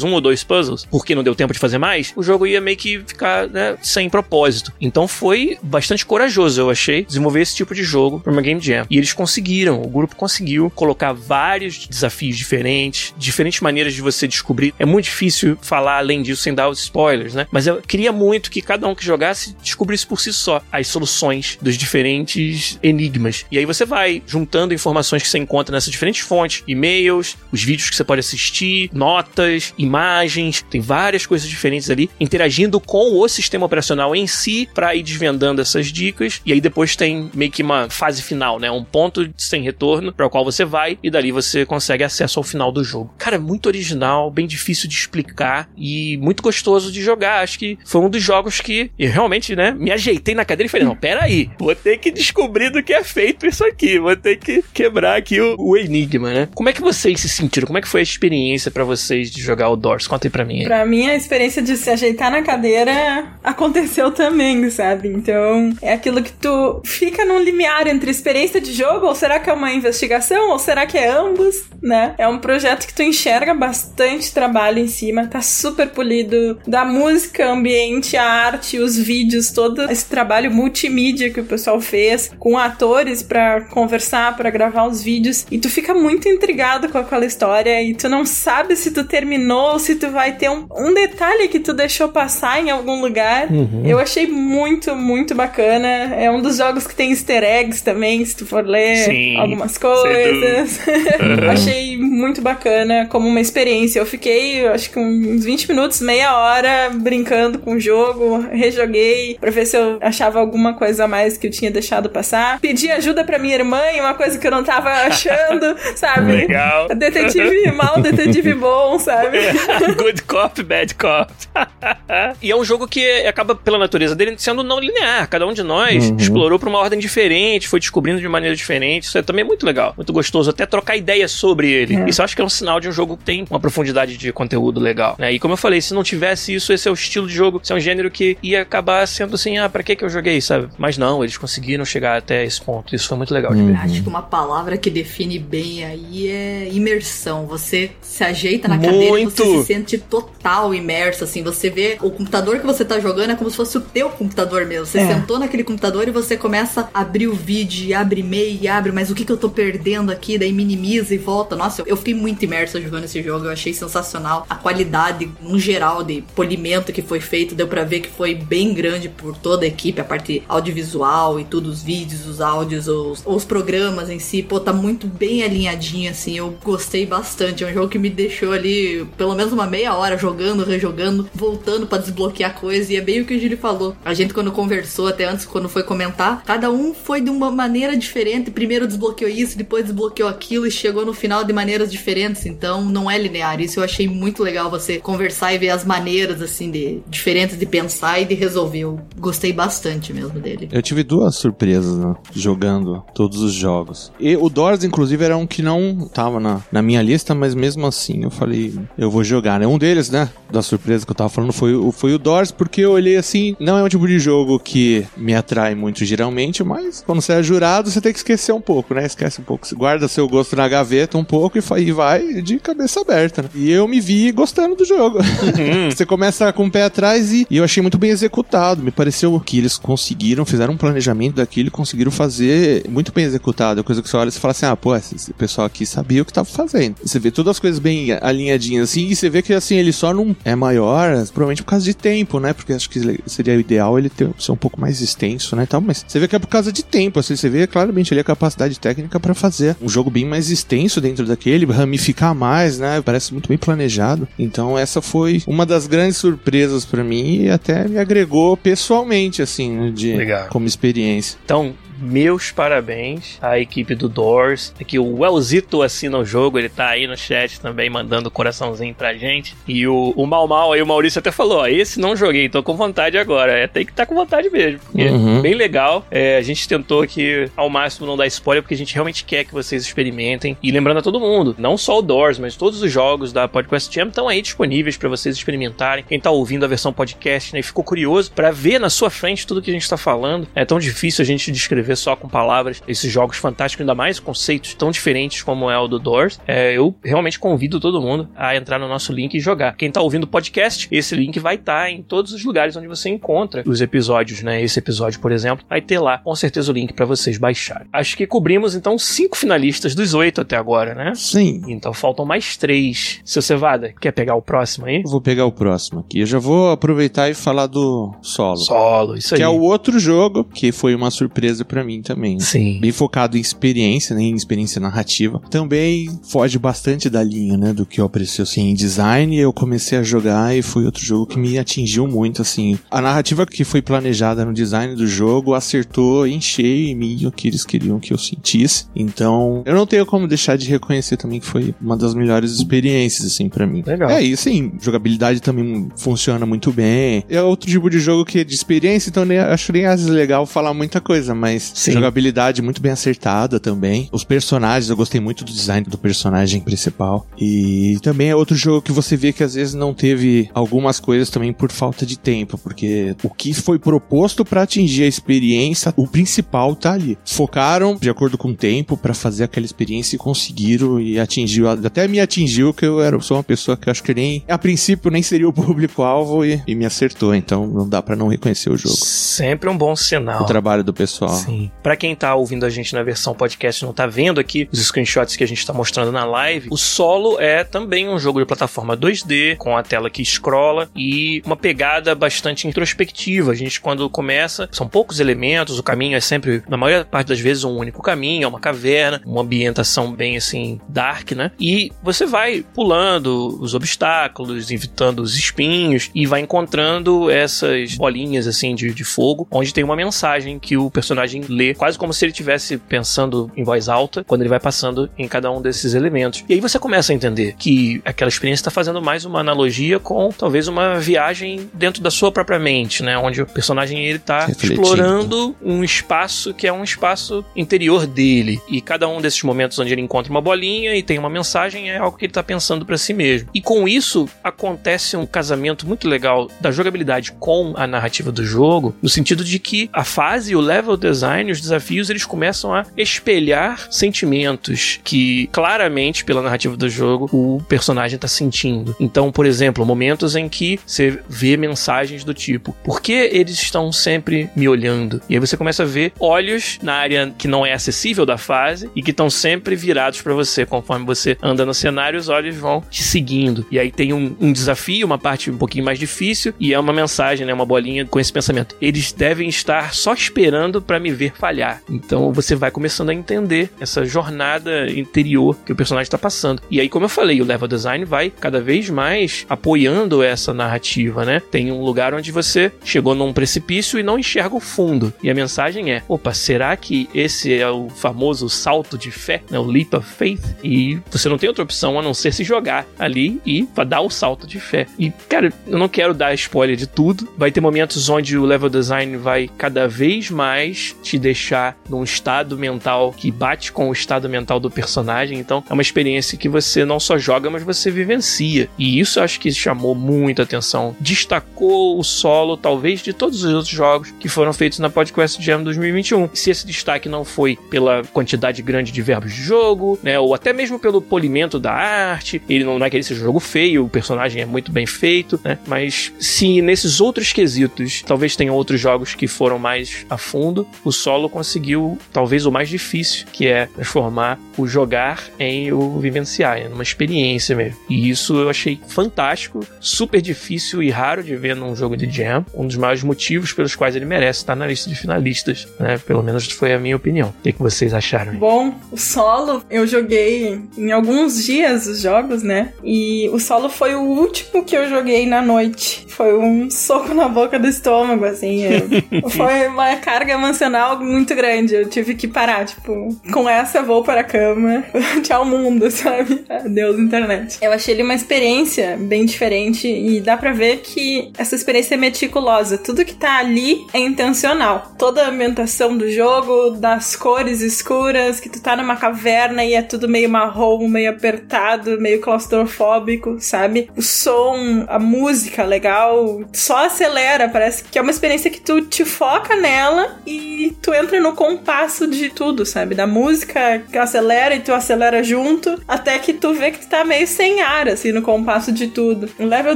um ou dois puzzles, porque não deu tempo de fazer mais, o jogo ia meio que ficar né, sem propósito. Então foi bastante corajoso, eu achei, desenvolver esse tipo de jogo para uma Game Jam. E eles conseguiram, o grupo conseguiu colocar vários desafios diferentes, diferentes maneiras de você descobrir. É muito difícil falar além disso sem dar os spoilers, né? Mas eu queria muito que cada um que jogasse descobrisse por si só as soluções dos diferentes enigmas. E aí você vai juntando informações que você encontra nessas diferentes fontes, e-mails, os vídeos que você pode assistir, notas, imagens, tem várias coisas diferentes ali, interagindo com o sistema operacional em si para ir desvendando essas dicas. E aí depois tem meio que uma fase final, né? Um ponto sem retorno para o qual você vai e dali você consegue acesso ao final do jogo. Cara, muito original, bem difícil de explicar e muito gostoso de jogar. Acho que foi um dos jogos que eu realmente, né, me ajeitei na cadeira e falei: não, pera aí, vou ter que descobrir do que é feito isso aqui, vou ter que quebrar aqui o, o enigma, né? Como é que vocês se sentiram? Como é que foi a experiência para vocês de jogar o Doors? Conta aí pra mim. Aí. Pra mim, a experiência de se ajeitar na cadeira aconteceu também, sabe? Então, é aquilo que tu fica num limiar entre experiência de jogo, ou será que é uma investigação, ou será que é ambos, né? É um projeto que tu enxerga bastante trabalho em cima, tá super polido, da música, ambiente, a arte, os vídeos, todo esse trabalho multimídia que o pessoal fez, com atores para conversar, para gravar os vídeos, e tu fica muito intrigado com aquela história, e tu não sabe se tu terminou, ou se tu vai ter um, um detalhe que tu deixou passar em algum lugar. Uhum. Eu achei muito, muito bacana. É um dos jogos que tem easter eggs também, se tu for ler Sim, algumas coisas. Uhum. Achei muito bacana como uma experiência. Eu fiquei, acho que uns 20 minutos, meia hora brincando com o jogo, rejoguei pra ver se eu achava alguma coisa a mais que eu tinha deixado passar. Pedi ajuda pra minha irmã em uma coisa que eu não tava achando, sabe? Legal. Detetive mal, detetive bom, sabe? Good cop, bad cop. e é um jogo que acaba, pela natureza dele, sendo não linear. Cada um de nós uhum. explorou pra uma ordem diferente, foi descobrindo de maneira diferente. Isso é também muito legal, muito gostoso. Até trocar ideias sobre ele. É. Isso eu acho que é um sinal de um jogo que tem uma profundidade de conteúdo legal. Né? E como eu falei, se não tivesse isso, esse é o estilo de jogo, esse é um gênero que ia acabar sendo assim, ah, pra que que eu joguei, sabe? Mas não, eles conseguiram chegar até esse ponto. Isso foi muito legal de ver. Acho que uma palavra que define bem aí é imersão. Você se ajeita na muito. E você se sente total imerso, assim. Você vê o computador que você tá jogando é como se fosse o teu computador mesmo. Você é. sentou naquele computador e você começa a abrir o vídeo, abre e-mail, abre, mas o que que eu tô perdendo aqui? Daí minimiza e volta. Nossa, eu fiquei muito imersa jogando esse jogo. Eu achei sensacional. A qualidade, no geral, de polimento que foi feito, deu para ver que foi bem grande por toda a equipe, a parte audiovisual e tudo, os vídeos, os áudios, os, os programas em si. Pô, tá muito bem alinhadinho, assim. Eu gostei bastante. É um jogo que me deixou ali pelo menos uma meia hora jogando, rejogando, voltando para desbloquear coisa. E é bem o que o Gili falou. A gente, quando conversou até antes, quando foi comentar, cada um foi de uma maneira diferente primeiro desbloqueou isso, depois desbloqueou aquilo e chegou no final de maneiras diferentes, então não é linear. Isso eu achei muito legal você conversar e ver as maneiras assim de diferentes de pensar e de resolver. Eu gostei bastante mesmo dele. Eu tive duas surpresas né, jogando todos os jogos. E o Doors, inclusive, era um que não tava na, na minha lista, mas mesmo assim eu falei, eu vou jogar, né? Um deles, né, da surpresa que eu tava falando foi, o- foi o Doors, porque eu olhei assim, não é um tipo de jogo que me atrai muito geralmente, mas quando você é jurado, você tem que esquecer um pouco, né? Esquece um pouco, você guarda seu gosto na gaveta um pouco e, vai de cabeça aberta, né? E eu me vi gostando do jogo. você começa com o pé atrás e, e eu achei muito bem executado. Me pareceu que eles conseguiram, fizeram um planejamento daquilo e conseguiram fazer muito bem executado. Coisa que você olha e você fala assim: ah, pô, esse, esse pessoal aqui sabia o que tava fazendo. Você vê todas as coisas bem alinhadinhas assim e você vê que assim, ele só não é maior, provavelmente por causa de tempo, né? Porque acho que seria ideal ele ter, ser um pouco mais extenso, né? Tal, mas você vê que é por causa de tempo, assim, você vê claramente ali a capacidade técnica pra fazer um jogo bem mais extenso dentro daquele, ramificar mais, né? Parece muito bem planejado. Então essa foi uma das grandes surpresas pra mim e até me agregou pessoalmente, assim, né, de Legal. como experiência. Então, meus parabéns à equipe do Doors. Aqui o Elzito assina o jogo, ele tá aí no chat também mandando coraçãozinho pra gente. E o, o Mal Mal aí, o Maurício até falou: ó, esse não joguei, tô com vontade agora. É, tem que estar tá com vontade mesmo. Porque Uhum. é bem legal. É, a gente tentou aqui ao máximo não dar spoiler, porque a gente realmente quer que vocês experimentem. E lembrando a todo mundo, não só o Doors, mas todos os jogos da Podcast Jam estão aí disponíveis pra vocês experimentarem. Quem tá ouvindo a versão podcast né, e ficou curioso pra ver na sua frente tudo que a gente tá falando. É tão difícil a gente descrever só com palavras esses jogos fantásticos, ainda mais conceitos tão diferentes como é o do Doors. É, eu realmente convido todo mundo a entrar no nosso link e jogar. Quem tá ouvindo o podcast, esse link vai estar em todos os lugares onde você encontra os episódios, né? Esse episódio, por exemplo, vai ter lá com certeza o link pra vocês baixarem. Acho que cobrimos então cinco finalistas dos oito até agora, né? Sim. Então faltam mais três. Seu Cevada, quer pegar o próximo aí? Eu vou pegar o próximo aqui. Eu já vou aproveitar e falar do solo. Solo, isso aí. Que é o outro jogo que foi uma surpresa pra mim também. Sim. Bem focado em experiência, né, em experiência narrativa. Também foge bastante da linha, né, do que eu aprecio assim, em design. Eu comecei a jogar e foi outro jogo que me atingiu muito, assim. A narrativa que foi planejada no design do jogo acertou em cheio em mim o que eles queriam que eu sentisse. Então, eu não tenho como deixar de reconhecer também que foi uma das melhores experiências, assim, pra mim. Legal. É, e assim, jogabilidade também funciona muito bem. É outro tipo de jogo que é de experiência, então nem, acho nem às vezes legal falar muita coisa, mas Sim. jogabilidade muito bem acertada também. Os personagens, eu gostei muito do design do personagem principal. E também é outro jogo que você vê que às vezes não teve algumas coisas também por falta de tempo, porque o que foi proposto pra atingir a experiência, o principal tá ali. Focaram de acordo com o tempo pra fazer aquela experiência e conseguiram e atingiu, até me atingiu que eu era sou uma pessoa que eu acho que nem a princípio nem seria o público-alvo e, e me acertou, então não dá pra não reconhecer o jogo. Sempre um bom sinal. O trabalho do pessoal. Sim. Pra quem tá ouvindo a gente na versão podcast não tá vendo aqui os screenshots que a gente tá mostrando na live, o Solo é também um jogo de plataforma 2D, com a tela que scrolla e uma pegada bastante introspectiva. A gente, quando começa, são poucos elementos, o caminho é sempre, na maior parte das vezes, um único caminho, é uma caverna, uma ambientação bem assim, dark, né? E você vai pulando os obstáculos, evitando os espinhos e vai encontrando essas bolinhas assim de, de fogo, onde tem uma mensagem que o personagem lê, quase como se ele estivesse pensando em voz alta quando ele vai passando em cada um desses elementos. E aí você começa a entender que aquela experiência está fazendo mais uma analogia com talvez uma viagem dentro da sua própria mente, né? Onde o personagem ele tá Refletindo. explorando um espaço que é um espaço interior dele. E cada um desses momentos onde ele encontra uma bolinha e tem uma mensagem é algo que ele tá pensando para si mesmo. E com isso acontece um casamento muito legal da jogabilidade com a narrativa do jogo, no sentido de que a fase, o level design, os desafios, eles começam a espelhar sentimentos que claramente pela narrativa do jogo o personagem tá sentindo. Então, por exemplo, momentos em que você vê mensagens do tipo: "Por que eles estão sempre me olhando?" E aí você começa a ver olhos na área que não é acessível da fase e que estão sempre virados para você conforme você anda no cenário, os olhos vão te seguindo. E aí tem um, um desafio, uma parte um pouquinho mais difícil e é uma mensagem, né, uma bolinha com esse pensamento. Eles devem estar só esperando para me ver ver falhar. Então você vai começando a entender essa jornada interior que o personagem está passando. E aí, como eu falei, o level design vai cada vez mais apoiando essa narrativa, né? Tem um lugar onde você chegou num precipício e não enxerga o fundo. E a mensagem é: opa, será que esse é o famoso salto de fé, né? O leap of faith? E você não tem outra opção a não ser se jogar ali e dar o salto de fé. E, cara, eu não quero dar spoiler de tudo. Vai ter momentos onde o level design vai cada vez mais te deixar num estado mental que bate com o estado mental do personagem. Então, é uma experiência que você não só joga, mas você vivencia. E isso eu acho que chamou muita atenção. Destacou o solo, talvez, de todos os outros jogos que foram feitos na Podcast Jam 2021. Se esse destaque não foi pela quantidade grande de verbos de jogo, né, ou até mesmo pelo polimento da arte, ele não, não é que ele seja jogo feio, o personagem é muito bem feito, né, mas se nesses outros quesitos, talvez tenham outros jogos que foram mais a fundo, o solo conseguiu talvez o mais difícil, que é transformar o jogar em o vivenciar, em uma experiência mesmo. E isso eu achei fantástico, super difícil e raro de ver num jogo de Jam, um dos maiores motivos pelos quais ele merece estar na lista de finalistas, né? Pelo menos foi a minha opinião. O que, que vocês acharam? Bom, o solo eu joguei em alguns dias os jogos, né? E o solo foi o último que eu joguei na noite. Foi um soco na boca do estômago, assim. foi uma carga emocional muito grande. Eu tive que parar, tipo, com essa vou para a cama. Tchau, mundo, sabe? Adeus, internet. Eu achei ele uma experiência bem diferente e dá pra ver que essa experiência é meticulosa. Tudo que tá ali é intencional. Toda a ambientação do jogo, das cores escuras, que tu tá numa caverna e é tudo meio marrom, meio apertado, meio claustrofóbico, sabe? O som, a música legal, só acelera. Parece que é uma experiência que tu te foca nela e tu entra no compasso de tudo, sabe? Da música que acelera e tu acelera junto, até que tu vê que tu tá meio sem ar, assim, no compasso de tudo. O level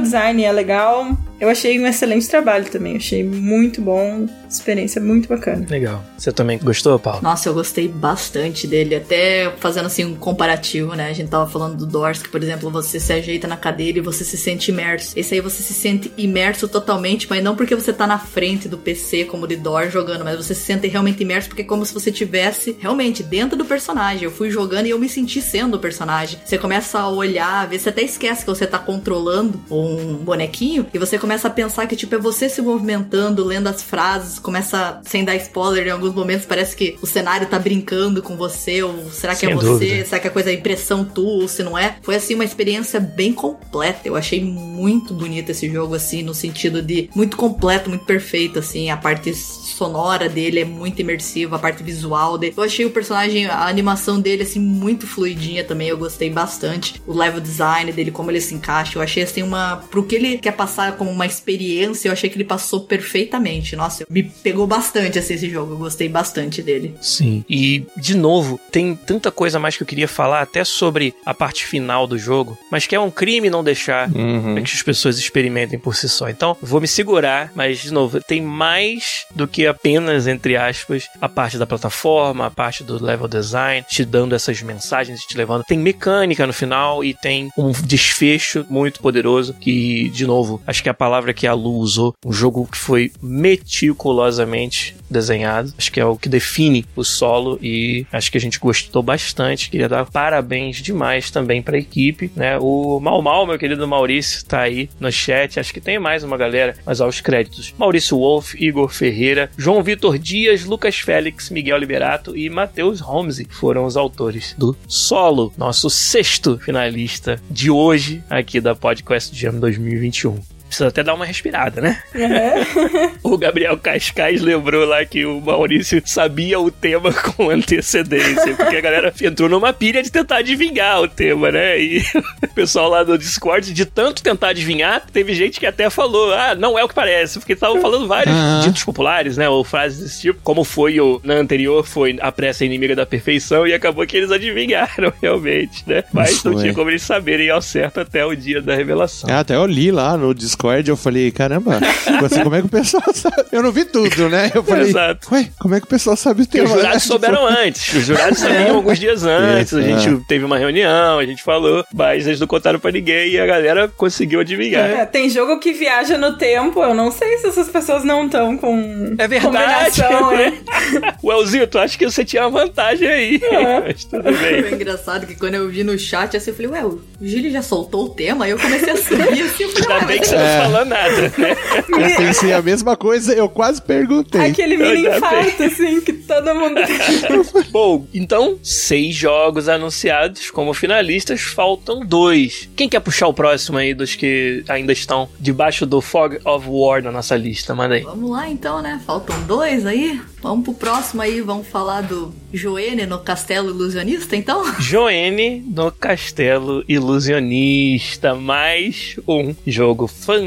design é legal, eu achei um excelente trabalho também. Achei muito bom. Experiência muito bacana. Legal. Você também gostou, Paulo? Nossa, eu gostei bastante dele. Até fazendo assim um comparativo, né? A gente tava falando do Doors, que, por exemplo, você se ajeita na cadeira e você se sente imerso. Esse aí você se sente imerso totalmente, mas não porque você tá na frente do PC como de Doors jogando, mas você se sente realmente imerso porque é como se você tivesse realmente dentro do personagem. Eu fui jogando e eu me senti sendo o personagem. Você começa a olhar, ver, você até esquece que você tá controlando um bonequinho e você começa a pensar que, tipo, é você se movimentando, lendo as frases, começa, sem dar spoiler, em alguns momentos parece que o cenário tá brincando com você, ou será que Sem é você? dúvida. Será que a coisa é impressão tua, ou se não é? Foi, assim, uma experiência bem completa. Eu achei muito bonito esse jogo, assim, no sentido de muito completo, muito perfeito, assim, a parte sonora dele é muito imersiva, a parte visual dele. Eu achei o personagem, a animação dele, assim, muito fluidinha também, eu gostei bastante. O level design dele, como ele se encaixa, eu achei, assim, uma... Pro que ele quer passar como uma experiência, eu achei que ele passou perfeitamente. Nossa, me pegou bastante, assim, esse jogo, eu gostei bastante dele. Sim. E, de novo, tem tanta coisa mais que eu queria falar, até sobre a parte final do jogo, mas que é um crime não deixar Uhum. que as pessoas experimentem por si só. Então, vou me segurar, mas, de novo, tem mais do que apenas, entre aspas, a parte da plataforma, a parte do level design, te dando essas mensagens, te levando. Tem mecânica no final e tem um desfecho muito poderoso que, de novo, acho que a palavra que a Lu usou, um jogo que foi meticulosamente desenhado. Acho que é o que define o solo e acho que a gente gostou bastante. Queria dar parabéns demais também para a equipe, né? O Mal Mal, meu querido Maurício, tá aí no chat. Acho que tem mais uma galera, mas aos créditos. Maurício Wolf, Igor Ferreira, João Vitor Dias, Lucas Félix, Miguel Liberato e Matheus Holmes foram os autores do solo, nosso sexto finalista de hoje aqui da Podcast Jam 2021 precisa até dar uma respirada, né? o Gabriel Cascais lembrou lá que o Maurício sabia o tema com antecedência, porque a galera entrou numa pilha de tentar adivinhar o tema, né? E o pessoal lá do Discord, de tanto tentar adivinhar, teve gente que até falou: ah, não é o que parece, porque estavam falando vários Ah. ditos populares, né? Ou frases desse tipo, como foi o na anterior, foi a pressa inimiga da perfeição, e acabou que eles adivinharam realmente, né? Mas não tinha como eles saberem ao certo até o dia da revelação. É, até eu li lá no Discord Discord, eu falei, caramba, você, como é que o pessoal sabe? Eu não vi tudo, né? Eu falei, Exato. ué, como é que o pessoal sabe o Porque tema? os jurados souberam antes. Os jurados sabiam alguns dias antes. Isso, a gente é. teve uma reunião, a gente falou, mas eles não contaram pra ninguém e a galera conseguiu adivinhar. É, tem jogo que viaja no tempo, eu não sei se essas pessoas não estão com É verdade. né? né? O Elzito, acho que você tinha uma vantagem aí. É. Mas tudo bem. Foi engraçado que quando eu vi no chat, assim, eu falei, ué, o Gili já soltou o tema? Aí eu comecei a subir assim, eu falei, Ainda bem que você É. falou nada, né? Eu pensei a mesma coisa, eu quase perguntei. Aquele mini infarto, assim, que todo mundo Bom, então, seis jogos anunciados como finalistas, faltam dois. Quem quer puxar o próximo aí dos que ainda estão debaixo do Fog of War na nossa lista? Manda aí. Vamos lá então, né? Faltam dois aí. Vamos pro próximo aí, vamos falar do Joene no Castelo Ilusionista, então? Joene no Castelo Ilusionista. Mais um jogo fantástico,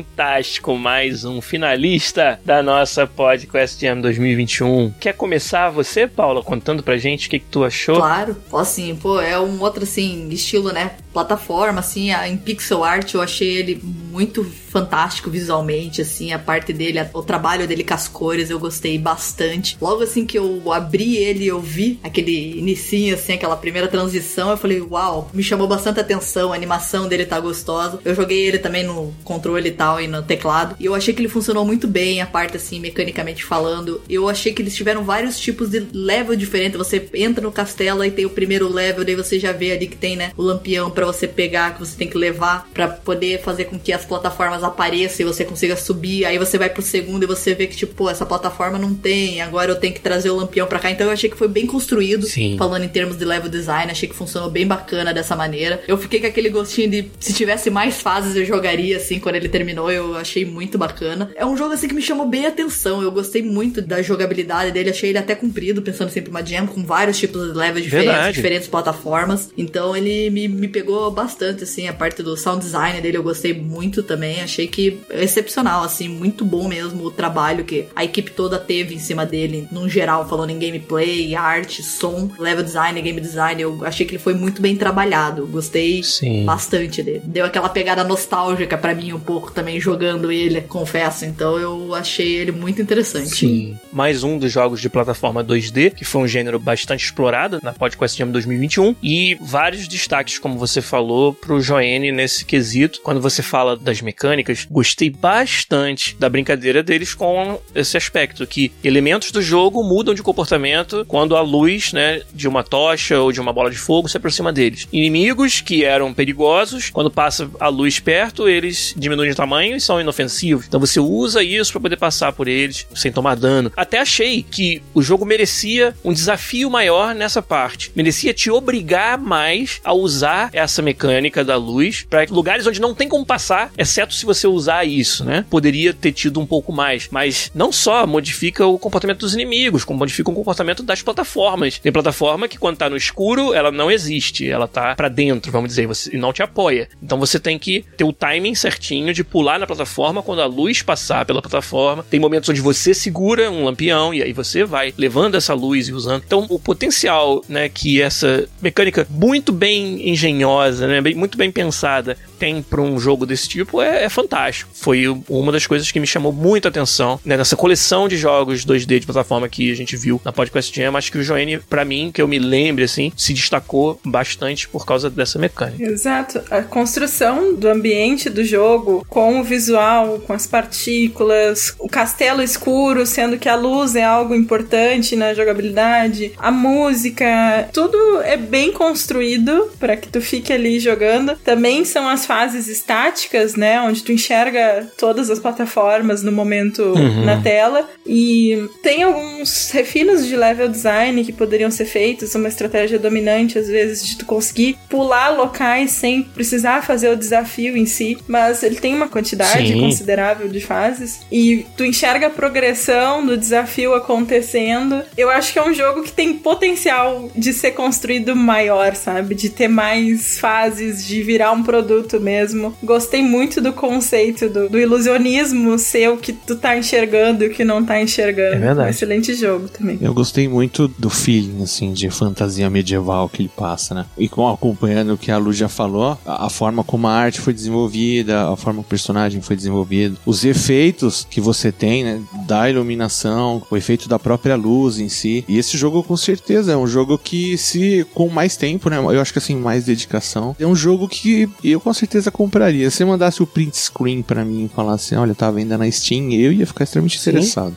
mais um finalista da nossa Podcast Jam 2021. Quer começar você, Paula, contando pra gente o que, que tu achou? Claro, assim, pô, é um outro, assim, estilo, né? Plataforma, assim, em pixel art eu achei ele muito fantástico visualmente, assim, a parte dele, o trabalho dele com as cores eu gostei bastante. Logo assim que eu abri ele, eu vi aquele inicinho, assim, aquela primeira transição, eu falei, uau, me chamou bastante atenção, a animação dele tá gostosa. Eu joguei ele também no controle e tal, e no teclado, e eu achei que ele funcionou muito bem, a parte, assim, mecanicamente falando. Eu achei que eles tiveram vários tipos de level diferentes, você entra no castelo e tem o primeiro level, daí você já vê ali que tem, né, o lampião pra você pegar, que você tem que levar pra poder fazer com que as plataformas apareçam e você consiga subir. Aí você vai pro segundo e você vê que, tipo, pô, essa plataforma não tem, agora eu tenho que trazer o lampião pra cá. Então eu achei que foi bem construído, Sim. falando em termos de level design, achei que funcionou bem bacana dessa maneira. Eu fiquei com aquele gostinho de, se tivesse mais fases eu jogaria, assim, quando ele terminou, eu achei muito bacana. É um jogo, assim, que me chamou bem a atenção, eu gostei muito da jogabilidade dele, achei ele até comprido, pensando sempre uma jam, com vários tipos de levels diferentes, Verdade. diferentes plataformas. Então ele me, me pegou bastante, assim, a parte do sound design dele eu gostei muito também. Achei que é excepcional, assim, muito bom mesmo o trabalho que a equipe toda teve em cima dele, num geral, falando em gameplay, arte, som, level design, game design. Eu achei que ele foi muito bem trabalhado. Gostei Sim. bastante dele. Deu aquela pegada nostálgica pra mim um pouco também jogando ele, confesso. Então eu achei ele muito interessante. Sim. Mais um dos jogos de plataforma 2D, que foi um gênero bastante explorado na Podcast Jam 2021. E vários destaques, como você falou, pro Joene nesse quesito. Quando você fala das mecânicas, gostei bastante da brincadeira deles com esse aspecto, que elementos do jogo mudam de comportamento quando a luz, né, de uma tocha ou de uma bola de fogo se aproxima deles. Inimigos que eram perigosos, quando passa a luz perto, eles diminuem de tamanho e são inofensivos. Então você usa isso para poder passar por eles sem tomar dano. Até achei que o jogo merecia um desafio maior nessa parte. Merecia te obrigar mais a usar essa mecânica da luz para lugares onde não tem como passar, exceto se você usar isso, né? Poderia ter tido um pouco mais, mas não só modifica o comportamento dos inimigos, como modifica o comportamento das plataformas. Tem plataforma que quando tá no escuro, ela não existe, ela tá para dentro, vamos dizer, você, e não te apoia. Então você tem que ter o timing certinho de pular na plataforma quando a luz passar pela plataforma. Tem momentos onde você segura um lampião e aí você vai levando essa luz e usando. Então o potencial, né, que essa mecânica muito bem engenhosa, né, bem- muito bem pensada tem para um jogo desse tipo é, é fantástico. Foi uma das coisas que me chamou muito a atenção né, nessa coleção de jogos 2D de plataforma que a gente viu na Podcast Jam. Acho que o Joanne, para mim, que eu me lembre assim, se destacou bastante por causa dessa mecânica. Exato. A construção do ambiente do jogo, com o visual, com as partículas, o castelo escuro, sendo que a luz é algo importante na jogabilidade, a música, tudo é bem construído para que tu fique ali jogando. Também são as fases estáticas, né, onde tu enxerga todas as plataformas no momento Uhum. na tela e tem alguns refinos de level design que poderiam ser feitos, uma estratégia dominante às vezes de tu conseguir pular locais sem precisar fazer o desafio em si, mas ele tem uma quantidade Sim. considerável de fases e tu enxerga a progressão do desafio acontecendo. Eu acho que é um jogo que tem potencial de ser construído maior, sabe? De ter mais fases, de virar um produto mesmo. Gostei muito do conceito do, do ilusionismo ser o que tu tá enxergando e o que não tá enxergando. É verdade. Um excelente jogo também. Eu gostei muito do feeling, assim, de fantasia medieval que ele passa, né? E com, acompanhando o que a Lu já falou, a, a forma como a arte foi desenvolvida, a forma que o personagem foi desenvolvido, os efeitos que você tem, né? Da iluminação, o efeito da própria luz em si. E esse jogo, com certeza, é um jogo que, se com mais tempo, né? Eu acho que assim, mais dedicação, é um jogo que eu com certeza compraria. Se você mandasse o print screen pra mim e falasse, olha, tá vendo na Steam, eu ia ficar extremamente Sim. interessado.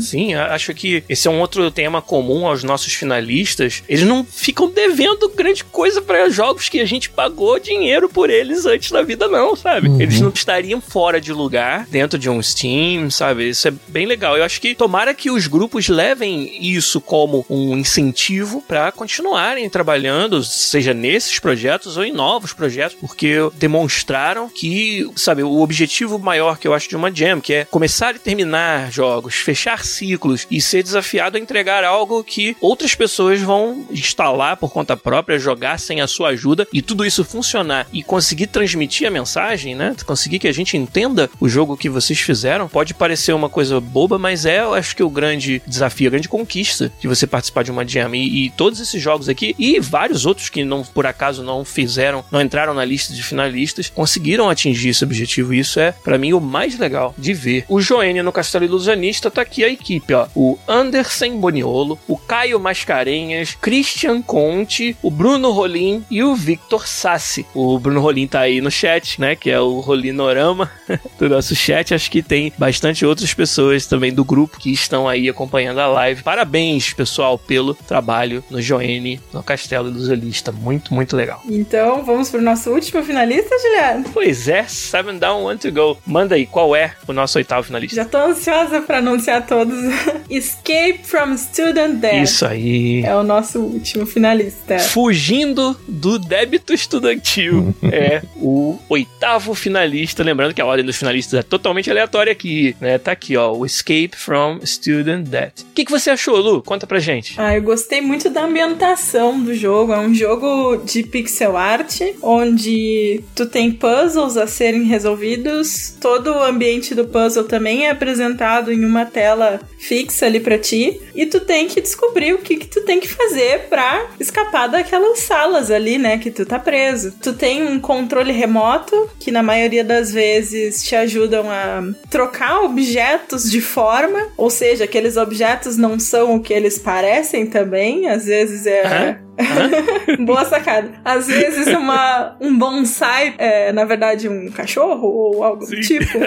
Sim, a- acho que esse é um outro tema comum aos nossos finalistas. Eles não ficam devendo grande coisa para jogos que a gente pagou dinheiro por eles antes da vida, não, sabe? Uhum. Eles não estariam fora de lugar dentro de um Steam, sabe? Isso é bem legal. Eu acho que tomara que os grupos levem isso como um incentivo para continuarem trabalhando, seja nesses projetos ou em novos projetos, porque demonstraram que, sabe, o objetivo maior que eu acho de uma jam, que é começar e terminar jogos, fechar ciclos e ser desafiado a entregar algo que outras pessoas vão instalar por conta própria, jogar sem a sua ajuda e tudo isso funcionar e conseguir transmitir a mensagem, né? Conseguir que a gente entenda o jogo que vocês fizeram. Pode parecer uma coisa boba, mas é, eu acho que o grande desafio, a grande conquista de você participar de uma jam e, e todos esses jogos aqui e vários outros que não por acaso não fizeram, não entraram na lista de finalistas, conseguiram atingir esse objetivo. Isso é para mim o mais legal de ver. O Joênia no Castelo Ilusionista tá aqui a equipe, ó. O Anderson Boniolo, o Caio Mascarenhas, Christian Conte, o Bruno Rolim e o Victor Sassi. O Bruno Rolim tá aí no chat, né? Que é o Rolinorama do nosso chat. Acho que tem bastante outras pessoas também do grupo que estão aí acompanhando a live. Parabéns, pessoal, pelo trabalho no Joene, no Castelo Ilusionista. Muito, muito legal. Então, vamos pro nosso último finalista, Juliana? Pois é, Seven Down, One to Go. Manda aí, qual é o nosso oitavo finalista? Já tô ansiosa pra anunciar todos. Escape from Student Debt. Isso aí. É o nosso último finalista. Fugindo do débito estudantil. é o oitavo finalista. Lembrando que a ordem dos finalistas é totalmente aleatória aqui, né? Tá aqui, ó. O Escape from Student Debt. O que, que você achou, Lu? Conta pra gente. Ah, eu gostei muito da ambientação do jogo. É um jogo de pixel art, onde tu tem puzzles a serem resolvidos. Todo o ambiente do puzzle também é apresentado em uma tela fixa ali pra ti. E tu tem que descobrir o que, que tu tem que fazer pra escapar daquelas salas ali, né? Que tu tá preso. Tu tem um controle remoto, que na maioria das vezes te ajudam a trocar objetos de forma. Ou seja, aqueles objetos não são o que eles parecem também. Às vezes é. Hã? Boa sacada. Às vezes uma, um bonsai é, na verdade, um cachorro ou algo do tipo.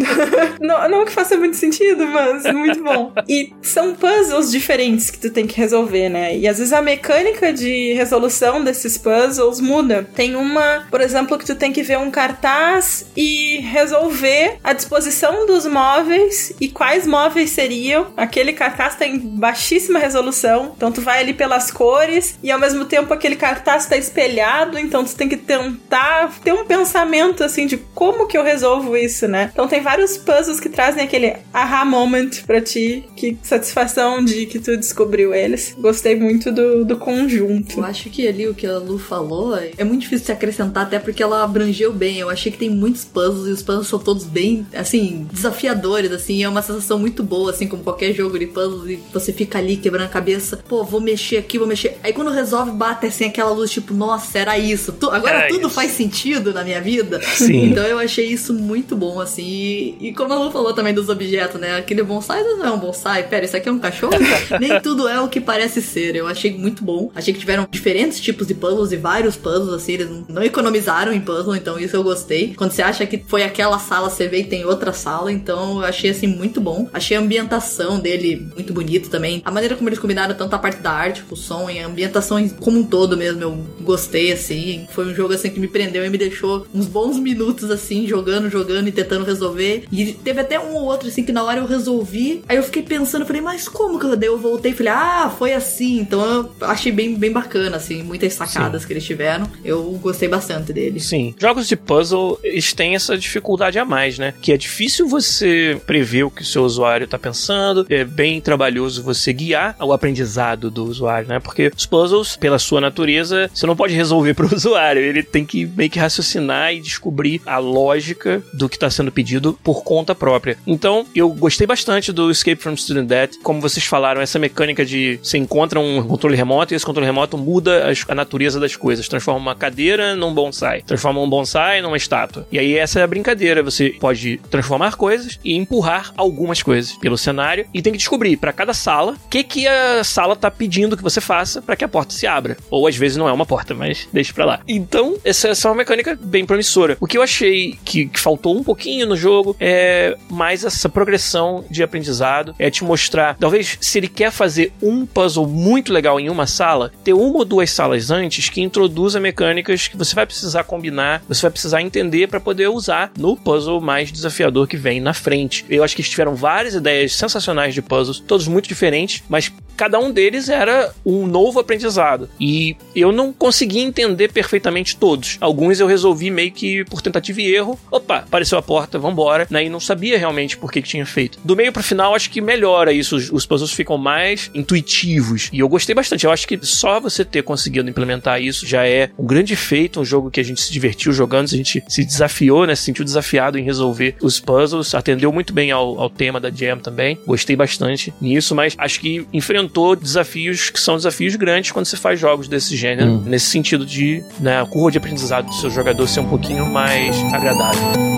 não, não que faça muito sentido, mas muito bom. E são puzzles diferentes que tu tem que resolver, né? E às vezes a mecânica de resolução desses puzzles muda. Tem uma, por exemplo, que tu tem que ver um cartaz e resolver a disposição dos móveis e quais móveis seriam. Aquele cartaz tem baixíssima resolução, então tu vai ali pelas cores e ao mesmo tempo aquele cartaz tá espelhado, então tu tem que tentar ter um pensamento assim de como que eu resolvo isso, né? Então tem vários puzzles que trazem aquele aha moment pra ti, que satisfação de que tu descobriu eles. Gostei muito do, do conjunto. Eu acho que ali o que a Lu falou é é muito difícil se acrescentar, até porque ela abrangeu bem. Eu achei que tem muitos puzzles e os puzzles são todos bem, assim, desafiadores, assim. É uma sensação muito boa, assim, como qualquer jogo de puzzles e você fica ali quebrando a cabeça. Pô, vou mexer aqui, vou mexer. Aí quando resolve, bate assim aquela luz, tipo, nossa, era isso. Tu- agora Era tudo isso. faz sentido na minha vida. Sim. Então eu achei isso muito bom, assim. E, e como a Lu falou também dos objetos, né? Aquele bonsai não é um bonsai. Pera, isso aqui é um cachorro? Nem tudo é o que parece ser. Eu achei muito bom. Achei que tiveram diferentes tipos de puzzles e vários puzzles, assim. Eles não- não economizaram em puzzle, então isso eu gostei. Quando você acha que foi aquela sala, você vê e tem outra sala. Então eu achei, assim, muito bom. Achei a ambientação dele muito bonito também. A maneira como eles combinaram tanto a parte da arte, com o som e a ambientação em- como um todo mesmo. Eu gostei, assim. Foi um jogo, assim, que me prendeu e me deixou uns bons minutos, assim, jogando, jogando e tentando resolver. E teve até um ou outro, assim, que na hora eu resolvi. Aí eu fiquei pensando, falei, mas como que eu dei? Eu voltei e falei, ah, foi assim. Então eu achei bem, bem bacana, assim, muitas sacadas que eles tiveram. Eu gostei bastante deles. Sim. Jogos de puzzle, eles têm essa dificuldade a mais, né? Que é difícil você prever o que o seu usuário tá pensando, é bem trabalhoso você guiar o aprendizado do usuário, né? Porque os puzzles puzzles, pela sua natureza, você não pode resolver para o usuário. Ele tem que meio que raciocinar e descobrir a lógica do que está sendo pedido por conta própria. Então, eu gostei bastante do Escape from Student Debt. Como vocês falaram, essa mecânica de você encontra um controle remoto e esse controle remoto muda a natureza das coisas. Transforma uma cadeira num bonsai. Transforma um bonsai numa estátua. E aí essa é a brincadeira. Você pode transformar coisas e empurrar algumas coisas pelo cenário e tem que descobrir para cada sala o que, que a sala tá pedindo que você faça para que a porta se abra. Ou às vezes não é uma porta, mas deixa pra lá. Então, essa, essa é uma mecânica bem promissora. O que eu achei que, que faltou um pouquinho no jogo é mais essa progressão de aprendizado. É te mostrar, talvez, se ele quer fazer um puzzle muito legal em uma sala, ter uma ou duas salas antes que introduza mecânicas que você vai precisar combinar, você vai precisar entender para poder usar no puzzle mais desafiador que vem na frente. Eu acho que eles tiveram várias ideias sensacionais de puzzles, todos muito diferentes, mas cada um deles era um novo aprendizado. E eu não consegui entender perfeitamente todos. Alguns eu resolvi meio que por tentativa e erro. Opa, apareceu a porta, vambora. Né? E não sabia realmente por que, que tinha feito. Do meio pro final, acho que melhora isso. Os, os puzzles ficam mais intuitivos. E eu gostei bastante. Eu acho que só você ter conseguido implementar isso já é um grande feito. Um jogo que a gente se divertiu jogando, a gente se desafiou, né? Se sentiu desafiado em resolver os puzzles. Atendeu muito bem ao, ao tema da Jam também. Gostei bastante nisso, mas acho que enfrentou desafios que são desafios grandes quando você faz jogos desse gênero. Hum. Nesse sentido de né, a curva de aprendizado do seu jogador ser um pouquinho mais agradável.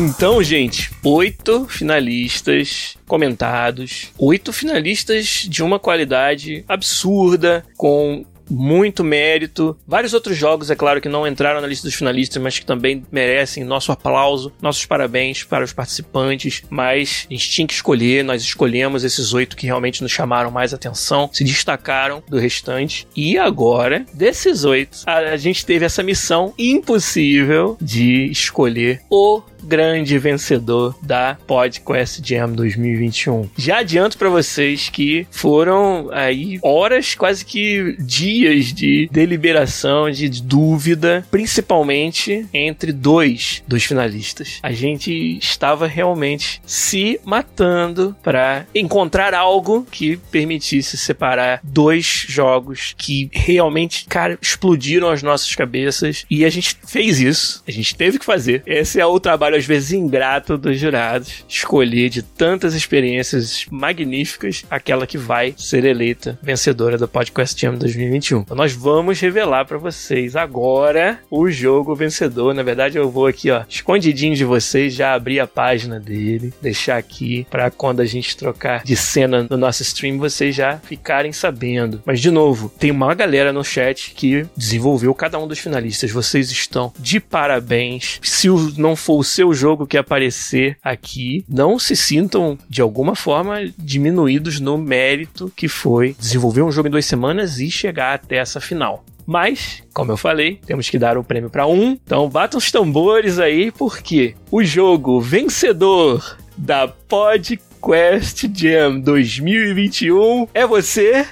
Então, gente, oito finalistas comentados, oito finalistas de uma qualidade absurda, com muito mérito. Vários outros jogos, é claro, que não entraram na lista dos finalistas, mas que também merecem nosso aplauso, nossos parabéns para os participantes. Mas a gente tinha que escolher, nós escolhemos esses oito que realmente nos chamaram mais atenção, se destacaram do restante. E agora, desses oito, a, gente teve essa missão impossível de escolher o grande vencedor da PodQuest Jam 2021. Já adianto para vocês que foram aí horas, quase que dias de deliberação, de dúvida, principalmente entre dois dos finalistas. A gente estava realmente se matando para encontrar algo que permitisse separar dois jogos que realmente, cara, explodiram as nossas cabeças e a gente fez isso. A gente teve que fazer. Esse é o trabalho às vezes ingrato dos jurados escolher de tantas experiências magníficas aquela que vai ser eleita vencedora do Podcast Jam 2021. Então nós vamos revelar para vocês agora o jogo vencedor. Na verdade, eu vou aqui, ó, escondidinho de vocês, já abrir a página dele, deixar aqui para quando a gente trocar de cena no nosso stream vocês já ficarem sabendo. Mas de novo, tem uma galera no chat que desenvolveu cada um dos finalistas. Vocês estão de parabéns. Se não for o seu jogo que aparecer aqui, não se sintam de alguma forma diminuídos no mérito que foi desenvolver um jogo em duas semanas e chegar até essa final. Mas, como eu falei, temos que dar o prêmio para um. Então batam os tambores aí, porque o jogo vencedor da PodQuest Jam 2021 é você.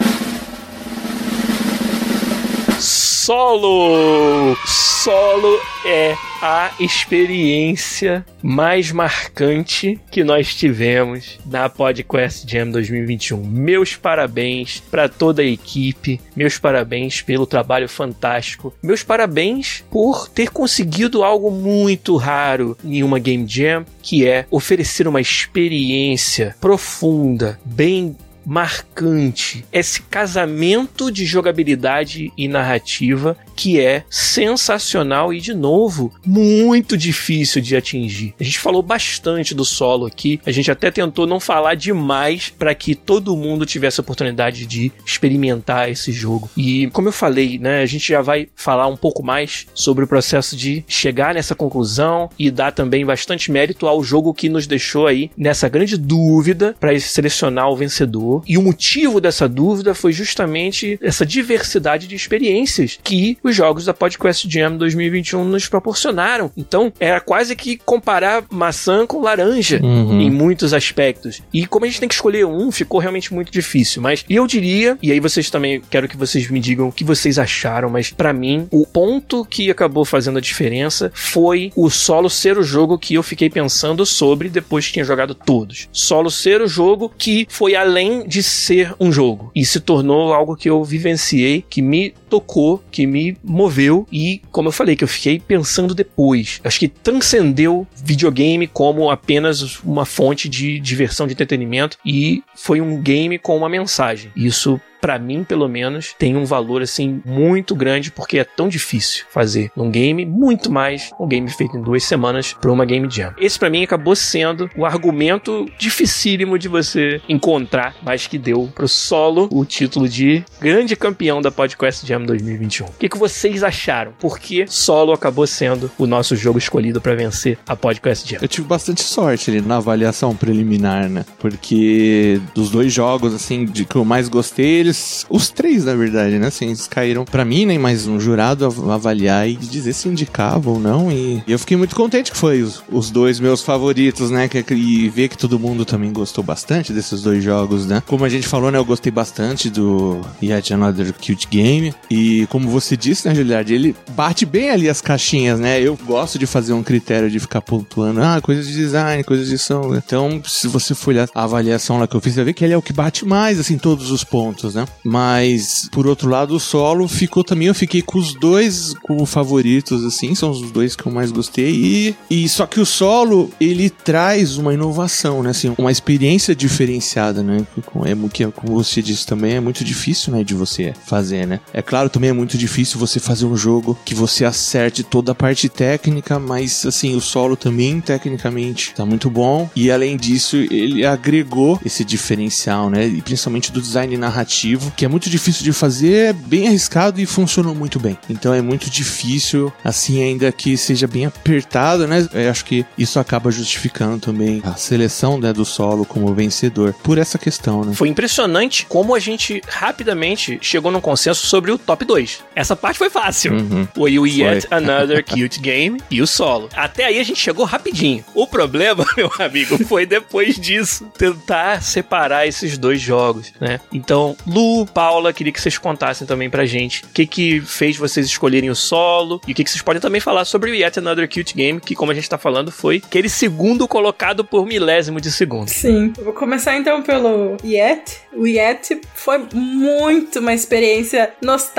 Solo! Solo é a experiência mais marcante que nós tivemos na PodQuest Jam 2021. Meus parabéns para toda a equipe, meus parabéns pelo trabalho fantástico, meus parabéns por ter conseguido algo muito raro em uma Game Jam, que é oferecer uma experiência profunda, bem marcante, esse casamento de jogabilidade e narrativa que é sensacional e, de novo, muito difícil de atingir. A gente falou bastante do solo aqui, a gente até tentou não falar demais para que todo mundo tivesse a oportunidade de experimentar esse jogo. E, como eu falei, né, a gente já vai falar um pouco mais sobre o processo de chegar nessa conclusão e dar também bastante mérito ao jogo que nos deixou aí nessa grande dúvida para selecionar o vencedor E o motivo dessa dúvida foi justamente essa diversidade de experiências que os jogos da PodQuest Jam 2021 nos proporcionaram. Então, era quase que comparar maçã com laranja Uhum. em muitos aspectos. E como a gente tem que escolher um, ficou realmente muito difícil. Mas eu diria, e aí vocês também quero que vocês me digam o que vocês acharam, mas pra mim, o ponto que acabou fazendo a diferença foi o solo ser o jogo que eu fiquei pensando sobre depois que tinha jogado todos. Solo ser o jogo que foi além de ser um jogo. E se tornou algo que eu vivenciei, que me tocou, que me moveu e, como eu falei, que eu fiquei pensando depois. Acho que transcendeu videogame como apenas uma fonte de diversão, de entretenimento e foi um game com uma mensagem. Isso Pra mim, pelo menos, tem um valor assim muito grande porque é tão difícil fazer um game, muito mais um game feito em duas semanas para uma game jam. Esse pra mim acabou sendo o argumento dificílimo de você encontrar, mas que deu pro solo o título de grande campeão da Podcast Jam 2021. O que, que vocês acharam? Por que solo acabou sendo o nosso jogo escolhido para vencer a Podcast Jam? Eu tive bastante sorte ali na avaliação preliminar, né? Porque dos dois jogos, assim, de que eu mais gostei, eles. Os três, na verdade, né? Assim, eles caíram pra mim, né? Mas um jurado av- avaliar e dizer se indicava ou não. E eu fiquei muito contente que foi os, os dois meus favoritos, né? Que, e ver que todo mundo também gostou bastante desses dois jogos, né? Como a gente falou, né? Eu gostei bastante do Yet Another Cute Game. E como você disse, né, Juliard? Ele bate bem ali as caixinhas, né? Eu gosto de fazer um critério de ficar pontuando, ah, coisas de design, coisas de som. Então, se você for olhar a avaliação lá que eu fiz, você vai ver que ele é o que bate mais, assim, todos os pontos, né? Mas, por outro lado, o solo ficou também, eu fiquei com os dois como favoritos, assim, são os dois que eu mais gostei. E, e só que o solo, ele traz uma inovação, né? Assim, uma experiência diferenciada, né? É, que, como você disse também, é muito difícil, né? De você fazer, né? É claro, também é muito difícil você fazer um jogo que você acerte toda a parte técnica, mas, assim, o solo também, tecnicamente, tá muito bom. E, além disso, ele agregou esse diferencial, né? E principalmente do design narrativo, que é muito difícil de fazer, é bem arriscado e funcionou muito bem. Então é muito difícil, assim, ainda que seja bem apertado, né? Eu acho que isso acaba justificando também a seleção né, do solo como vencedor por essa questão, né? Foi impressionante como a gente rapidamente chegou num consenso sobre o top 2. Essa parte foi fácil. Uhum. Foi o Yet Another Cute Game e o solo. Até aí a gente chegou rapidinho. O problema, meu amigo, foi depois disso tentar separar esses dois jogos, né? Então, Lu, Paula, queria que vocês contassem também pra gente o que que fez vocês escolherem o solo e o que que vocês podem também falar sobre o Yet Another Cute Game, que como a gente tá falando foi aquele segundo colocado por milésimo de segundo. Sim. Eu vou começar então pelo Yet. O Yet foi muito uma experiência nostálgica,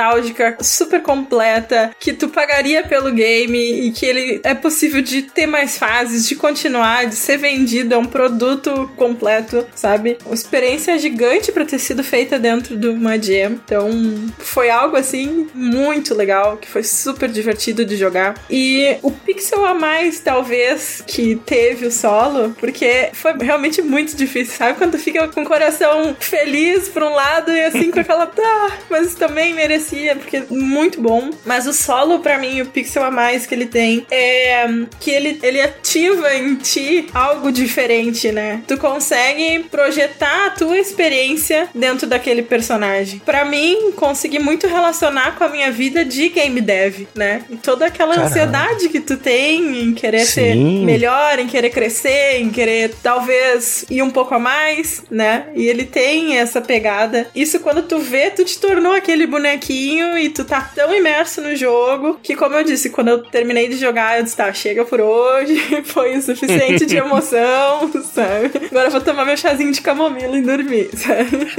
super completa, que tu pagaria pelo game e que ele é possível de ter mais fases, de continuar, de ser vendido, é um produto completo, sabe? Uma experiência gigante pra ter sido feita dentro de uma jam. Então, foi algo assim muito legal, que foi super divertido de jogar. E o pixel a mais, talvez, que teve o solo, porque foi realmente muito difícil, sabe? Quando fica com o coração feliz por um lado e assim com aquela, tá, mas também merecia, porque muito bom. Mas o solo, pra mim, o pixel a mais que ele tem é que ele, ele ativa em ti algo diferente, né? Tu consegue projetar a tua experiência dentro daquele personagem. Pra mim, consegui muito relacionar com a minha vida de game dev, né? E toda aquela Caramba. ansiedade que tu tem em querer ser Sim. melhor, em querer crescer, em querer talvez ir um pouco a mais, né? E ele tem essa pegada. Isso quando tu vê, tu te tornou aquele bonequinho e tu tá tão imerso no jogo que, como eu disse, quando eu terminei de jogar, eu disse, tá, chega por hoje, foi o suficiente de emoção, sabe? Agora eu vou tomar meu chazinho de camomila e dormir, sabe?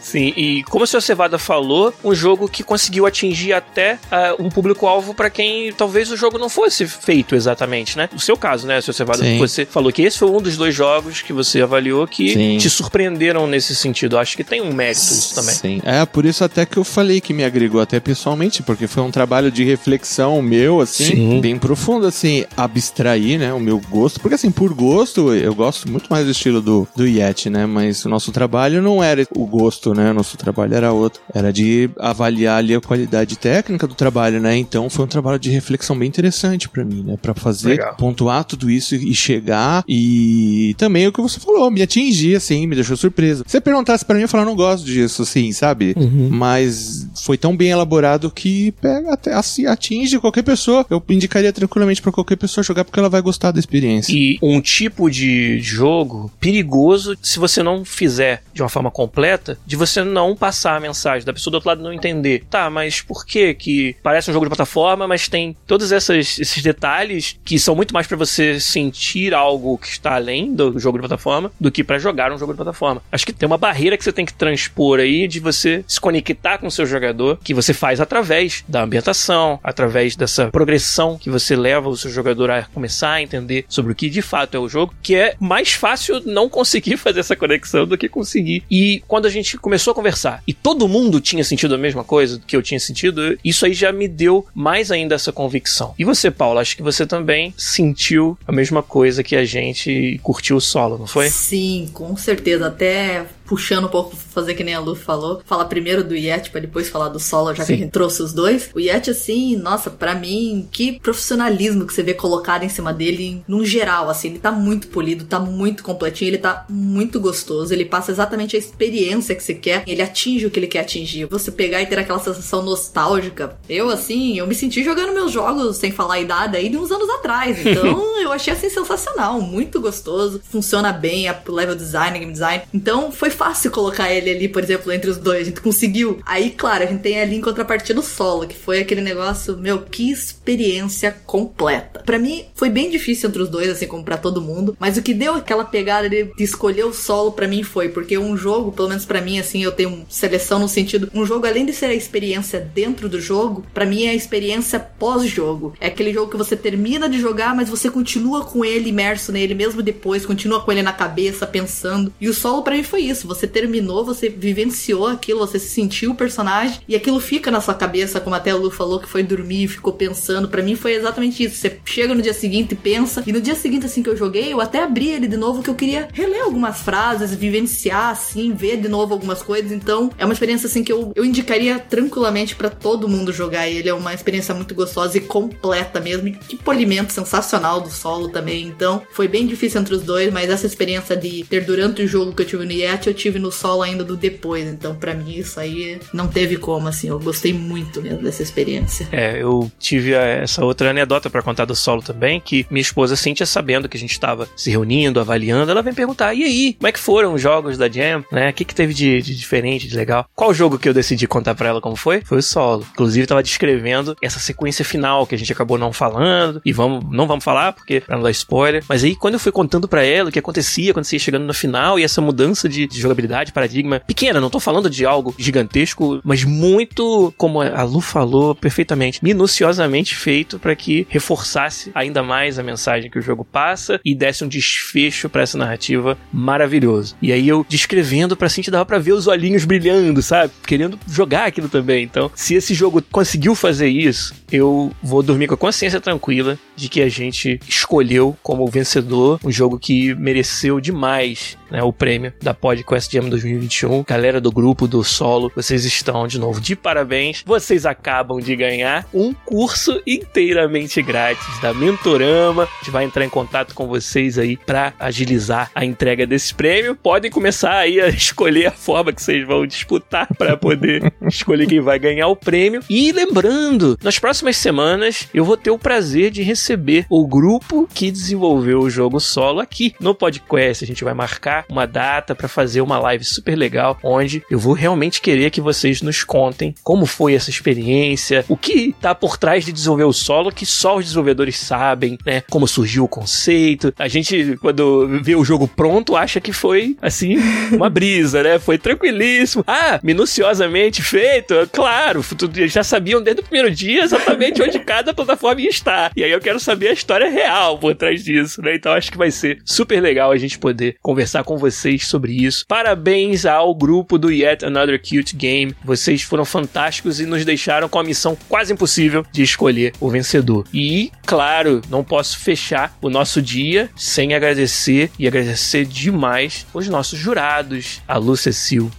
Sim, e como o Sr. Cevada falou, um jogo que conseguiu atingir até ah, um público-alvo pra quem talvez o jogo não fosse feito exatamente, né? No seu caso, né, Sr. Cevada, Sim. você falou que esse foi um dos dois jogos que você avaliou que Sim. te surpreenderam nesse sentido. Acho que tem um mérito isso também. Sim. É, por isso até que eu falei falei que me agregou até pessoalmente, porque foi um trabalho de reflexão meu, assim, Sim. bem profundo, assim, abstrair, né, o meu gosto. Porque, assim, por gosto, eu gosto muito mais do estilo do, do Yeti, né, mas o nosso trabalho não era o gosto, né, o nosso trabalho era outro. Era de avaliar ali a qualidade técnica do trabalho, né, então foi um trabalho de reflexão bem interessante pra mim, né, pra fazer, Legal. pontuar tudo isso e chegar e também o que você falou, me atingir, assim, me deixou surpresa. Se você perguntasse pra mim, eu falar, não gosto disso, assim, sabe? Mas foi tão bem elaborado que pega até assim, atinge qualquer pessoa. Eu indicaria tranquilamente pra qualquer pessoa jogar porque ela vai gostar da experiência. E um tipo de jogo perigoso se você não fizer de uma forma completa, de você não passar a mensagem, da pessoa do outro lado não entender. Tá, mas por que que parece um jogo de plataforma, mas tem todos essas- esses detalhes que são muito mais pra você sentir algo que está além do jogo de plataforma do que pra jogar um jogo de plataforma. Acho que tem uma barreira que você tem que transpor aí de você se conectar com seu jogador, que você faz através da ambientação, através dessa progressão que você leva o seu jogador a começar a entender sobre o que de fato é o jogo, que é mais fácil não conseguir fazer essa conexão do que conseguir. E quando a gente começou a conversar e todo mundo tinha sentido a mesma coisa que eu tinha sentido, isso aí já me deu mais ainda essa convicção. E você, Paulo, acho que você também sentiu a mesma coisa que a gente curtiu o solo, não foi? Sim, com certeza. Até puxando um pouco, fazer que nem a Lu falou, falar primeiro do Yeti pra depois falar do solo, já Sim. que a gente trouxe os dois. O Yeti, assim, nossa, pra mim, que profissionalismo que você vê colocado em cima dele, num geral, assim, ele tá muito polido, tá muito completinho, ele tá muito gostoso, ele passa exatamente a experiência que você quer, ele atinge o que ele quer atingir. Você pegar e ter aquela sensação nostálgica. Eu, assim, eu me senti jogando meus jogos, sem falar a idade aí, de uns anos atrás. Então, eu achei, assim, sensacional, muito gostoso, funciona bem, a level design, game design. Então, foi fácil colocar ele ali, por exemplo, entre os dois. A gente conseguiu. Aí, claro, a gente tem ali em contrapartida o solo, que foi aquele negócio, meu, que experiência completa. Pra mim, foi bem difícil entre os dois, assim como pra todo mundo. Mas o que deu aquela pegada de, escolher o solo pra mim foi, porque um jogo, pelo menos pra mim, assim, eu tenho seleção no sentido, um jogo, além de ser a experiência dentro do jogo, pra mim é a experiência pós-jogo. É aquele jogo que você termina de jogar, mas você continua com ele imerso nele mesmo depois, continua com ele na cabeça, pensando. E o solo pra mim foi isso. Você terminou, você vivenciou aquilo, você se sentiu o personagem e aquilo fica na sua cabeça, como até a Lu falou que foi dormir e ficou pensando. Pra mim foi exatamente isso. Você chega no dia seguinte e pensa, e no dia seguinte assim que eu joguei, eu até abri ele de novo que eu queria reler algumas frases, vivenciar assim, ver de novo algumas coisas. Então, é uma experiência assim que eu, eu indicaria tranquilamente pra todo mundo jogar ele. É uma experiência muito gostosa e completa mesmo. E que polimento sensacional do solo também. Então, foi bem difícil entre os dois, mas essa experiência de ter durante o jogo que eu tive no Yeti, eu tive no solo ainda do depois. Então, pra mim, isso aí não teve como, assim. Eu gostei muito mesmo dessa experiência. É, eu tive a- essa outra anedota pra contar do solo também, que minha esposa Cíntia, sabendo que a gente tava se reunindo, avaliando, ela vem perguntar, e aí, como é que foram os jogos da Jam, né? O que que teve de, de diferente, de legal? Qual jogo que eu decidi contar pra ela como foi? Foi o solo. Inclusive, tava descrevendo essa sequência final que a gente acabou não falando, e vamos, não vamos falar, porque pra não dar spoiler. Mas aí, quando eu fui contando pra ela o que acontecia quando você ia chegando no final, e essa mudança de, de jogabilidade, paradigma, pequena, não tô falando de algo gigantesco, mas muito, como a Lu falou perfeitamente, minuciosamente feito pra que reforçasse ainda mais a mensagem que o jogo passa e desse um desfecho pra essa narrativa maravilhoso. E aí eu descrevendo pra Cintia dava pra ver os olhinhos brilhando, sabe? Querendo jogar aquilo também. Então, se esse jogo conseguiu fazer isso, eu vou dormir com a consciência tranquila de que a gente escolheu como vencedor um jogo que mereceu demais né, o prêmio da PodQuest Jam 2021. Galera do grupo do solo, vocês estão de novo de parabéns. Vocês acabam de ganhar um curso inteiramente grátis da Mentorama. A gente vai entrar em contato com vocês aí para agilizar a entrega desse prêmio. Podem começar aí a escolher a forma que vocês vão disputar para poder escolher quem vai ganhar o prêmio. E lembrando, nas próximas semanas eu vou ter o prazer de receber o grupo que desenvolveu o jogo solo aqui no podcast. A gente vai marcar uma data para fazer uma live super legal, onde eu vou realmente querer que vocês nos contem como foi essa experiência, o que tá por trás de desenvolver o solo, que só os desenvolvedores sabem, né? Como surgiu o conceito. A gente, quando vê o jogo pronto, acha que foi, assim, uma brisa, né? Foi tranquilíssimo. Ah, minuciosamente feito, claro, já sabiam desde o primeiro dia exatamente onde cada plataforma ia estar. E aí eu quero saber a história real por trás disso, né? Então acho que vai ser super legal a gente poder conversar com vocês sobre isso. Parabéns ao grupo do Yet Another Cute Game. Vocês foram fantásticos e nos deixaram com a missão quase impossível de escolher o vencedor. E, claro, não posso fechar o nosso dia sem agradecer e agradecer demais os nossos jurados, a Lu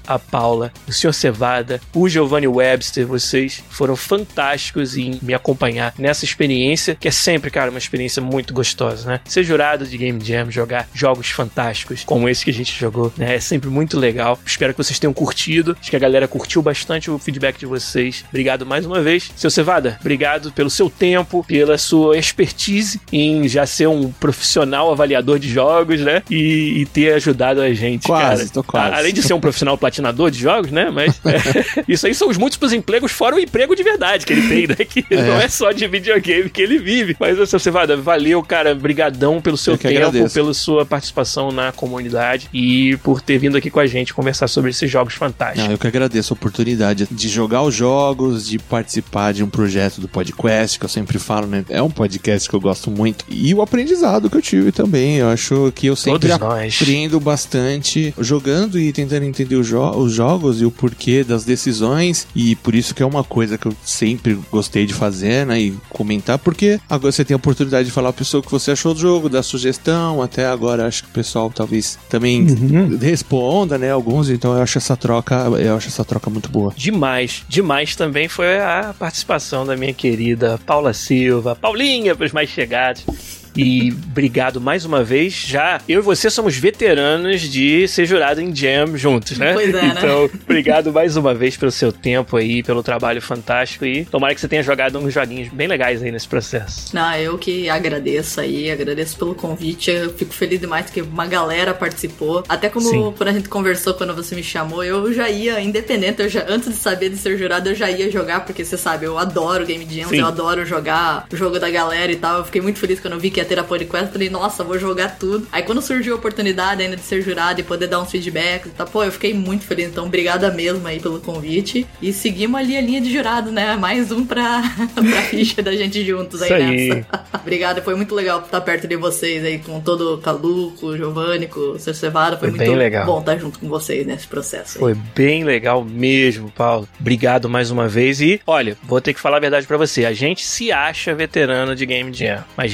a Paula, o Sr. Cevada, o Giovanni Webster. Vocês foram fantásticos em me acompanhar nessa experiência, que é sempre, cara, uma experiência muito gostosa, né? Ser jurado de Game Jam, jogar jogos fantásticos como esse que a gente jogou, né? É sempre muito legal. Espero que vocês tenham curtido. Acho que a galera curtiu bastante o feedback de vocês. Obrigado mais uma vez. Seu Cevada, obrigado pelo seu tempo, pela sua expertise em já ser um profissional avaliador de jogos, né? E, e ter ajudado a gente, Quase, cara. tô quase. Além de ser um profissional platinador de jogos, né? Mas é, isso aí são os múltiplos empregos, fora o emprego de verdade que ele tem, né? Que É. não é só de videogame que ele vive. Mas, seu Cevada, valeu, cara. Brigadão pelo seu tempo, agradeço. pela sua participação na comunidade e por ter vindo aqui com a gente conversar sobre esses jogos fantásticos. Não, eu que agradeço a oportunidade de jogar os jogos, de participar de um projeto do podcast, que eu sempre falo, né? É um podcast que eu gosto muito. E o aprendizado que eu tive também. Eu acho que eu sempre aprendo bastante jogando e tentando entender os, jo- os jogos e o porquê das decisões. E por isso que é uma coisa que eu sempre gostei de fazer, né? E comentar, porque agora você tem a oportunidade de falar a pessoa o que você achou do jogo, dar sugestão. Até agora acho que o pessoal talvez também responda, né? Alguns, então eu acho essa troca, eu acho essa troca muito boa. Demais, demais também foi a participação da minha querida Paula Silva, Paulinha para os mais chegados. E obrigado mais uma vez. Já eu e você somos veteranos de ser jurado em Jam juntos, né? Pois é, né? Então, obrigado mais uma vez pelo seu tempo aí, pelo trabalho fantástico e tomara que você tenha jogado uns joguinhos bem legais aí nesse processo. Não, eu que agradeço aí, agradeço pelo convite. Eu fico feliz demais que uma galera participou. Até como Sim. quando a gente conversou, quando você me chamou, eu já ia, independente, eu já, antes de saber de ser jurado, eu já ia jogar, porque você sabe, eu adoro Game Jams, Sim. eu adoro jogar o jogo da galera e tal. Eu fiquei muito feliz quando eu vi que ia ter a podcast. Falei, nossa, vou jogar tudo. Aí quando surgiu a oportunidade ainda de ser jurado e poder dar uns feedbacks e tal, pô, eu fiquei muito feliz. Então, obrigada mesmo aí pelo convite. E seguimos ali a linha de jurado, né? Mais um pra, pra ficha da gente juntos aí aí. nessa. Obrigada, foi muito legal estar perto de vocês aí, com todo o Calu, com o Giovanni, com o Seu Cevada. Foi, Foi muito legal. bom estar junto com vocês nesse processo. aí. Foi bem legal mesmo, Paulo. Obrigado mais uma vez. E, olha, vou ter que falar a verdade pra você. A gente se acha veterano de Game Jam, mas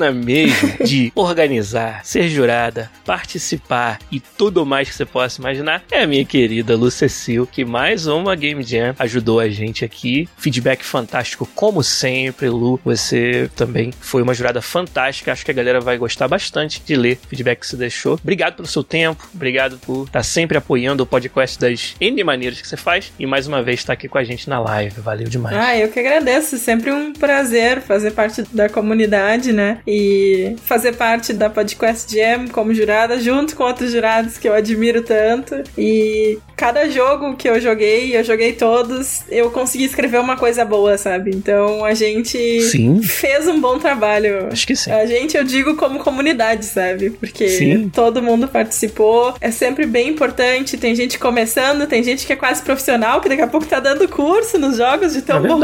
veterana mesmo de organizar, ser jurada, participar e tudo mais que você possa imaginar é a minha querida Lu Cecil, que mais uma Game Jam ajudou a gente aqui. Feedback fantástico, como sempre, Lu. Você também foi uma jurada fantástica. Acho que a galera vai gostar bastante de ler o feedback que você deixou. Obrigado pelo seu tempo, obrigado por estar sempre apoiando o podcast das N maneiras que você faz e mais uma vez estar aqui com a gente na live. Valeu demais. Ah, eu que agradeço. Sempre um prazer fazer parte da comunidade, né? E fazer parte da Podcast Jam como jurada, junto com outros jurados que eu admiro tanto. E cada jogo que eu joguei, eu joguei todos, eu consegui escrever uma coisa boa, sabe? Então a gente Sim. fez um bom trabalho. Acho que sim. A gente, eu digo como comunidade, sabe? Porque Sim. todo mundo participou. É sempre bem importante. Tem gente começando, tem gente que é quase profissional, que daqui a pouco tá dando curso nos jogos de tão É bom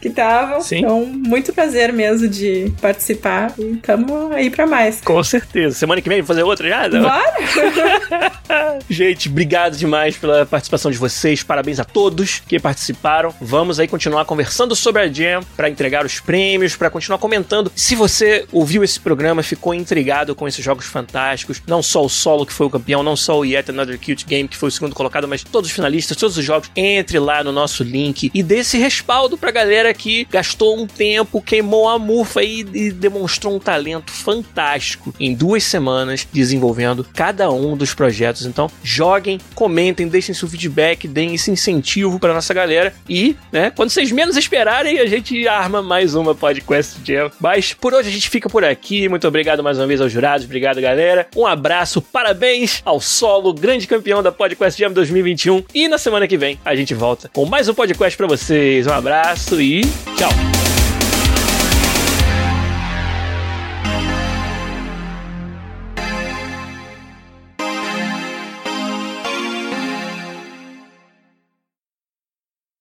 que estavam. Então, muito prazer mesmo de participar. E tamo aí pra mais. Com certeza. Semana que vem fazer outra já? Bora? Gente, obrigado demais pela participação de vocês. Parabéns a todos que participaram. Vamos aí continuar conversando sobre a Jam para entregar os prêmios, para continuar comentando. Se você ouviu esse programa, ficou intrigado com esses jogos fantásticos, não só o solo que foi o campeão, não só o Yet Another Cute Game que foi o segundo colocado, mas todos os finalistas, todos os jogos, entre lá no nosso link e dê esse respaldo pra galera que gastou um tempo, queimou a mufa e, e demonstrou um talento fantástico em duas semanas desenvolvendo cada um dos projetos. Então, joguem, comentem, deixem seu feedback, deem esse incentivo pra nossa galera e, né, quando vocês menos esperarem, a gente arma mais uma podcast Jam. Mas por hoje a gente fica por aqui. Muito obrigado mais uma vez aos jurados, obrigado galera. Um abraço, parabéns ao solo, grande campeão da Podcast Jam 2021. E na semana que vem a gente volta com mais um podcast pra vocês. Um abraço e tchau.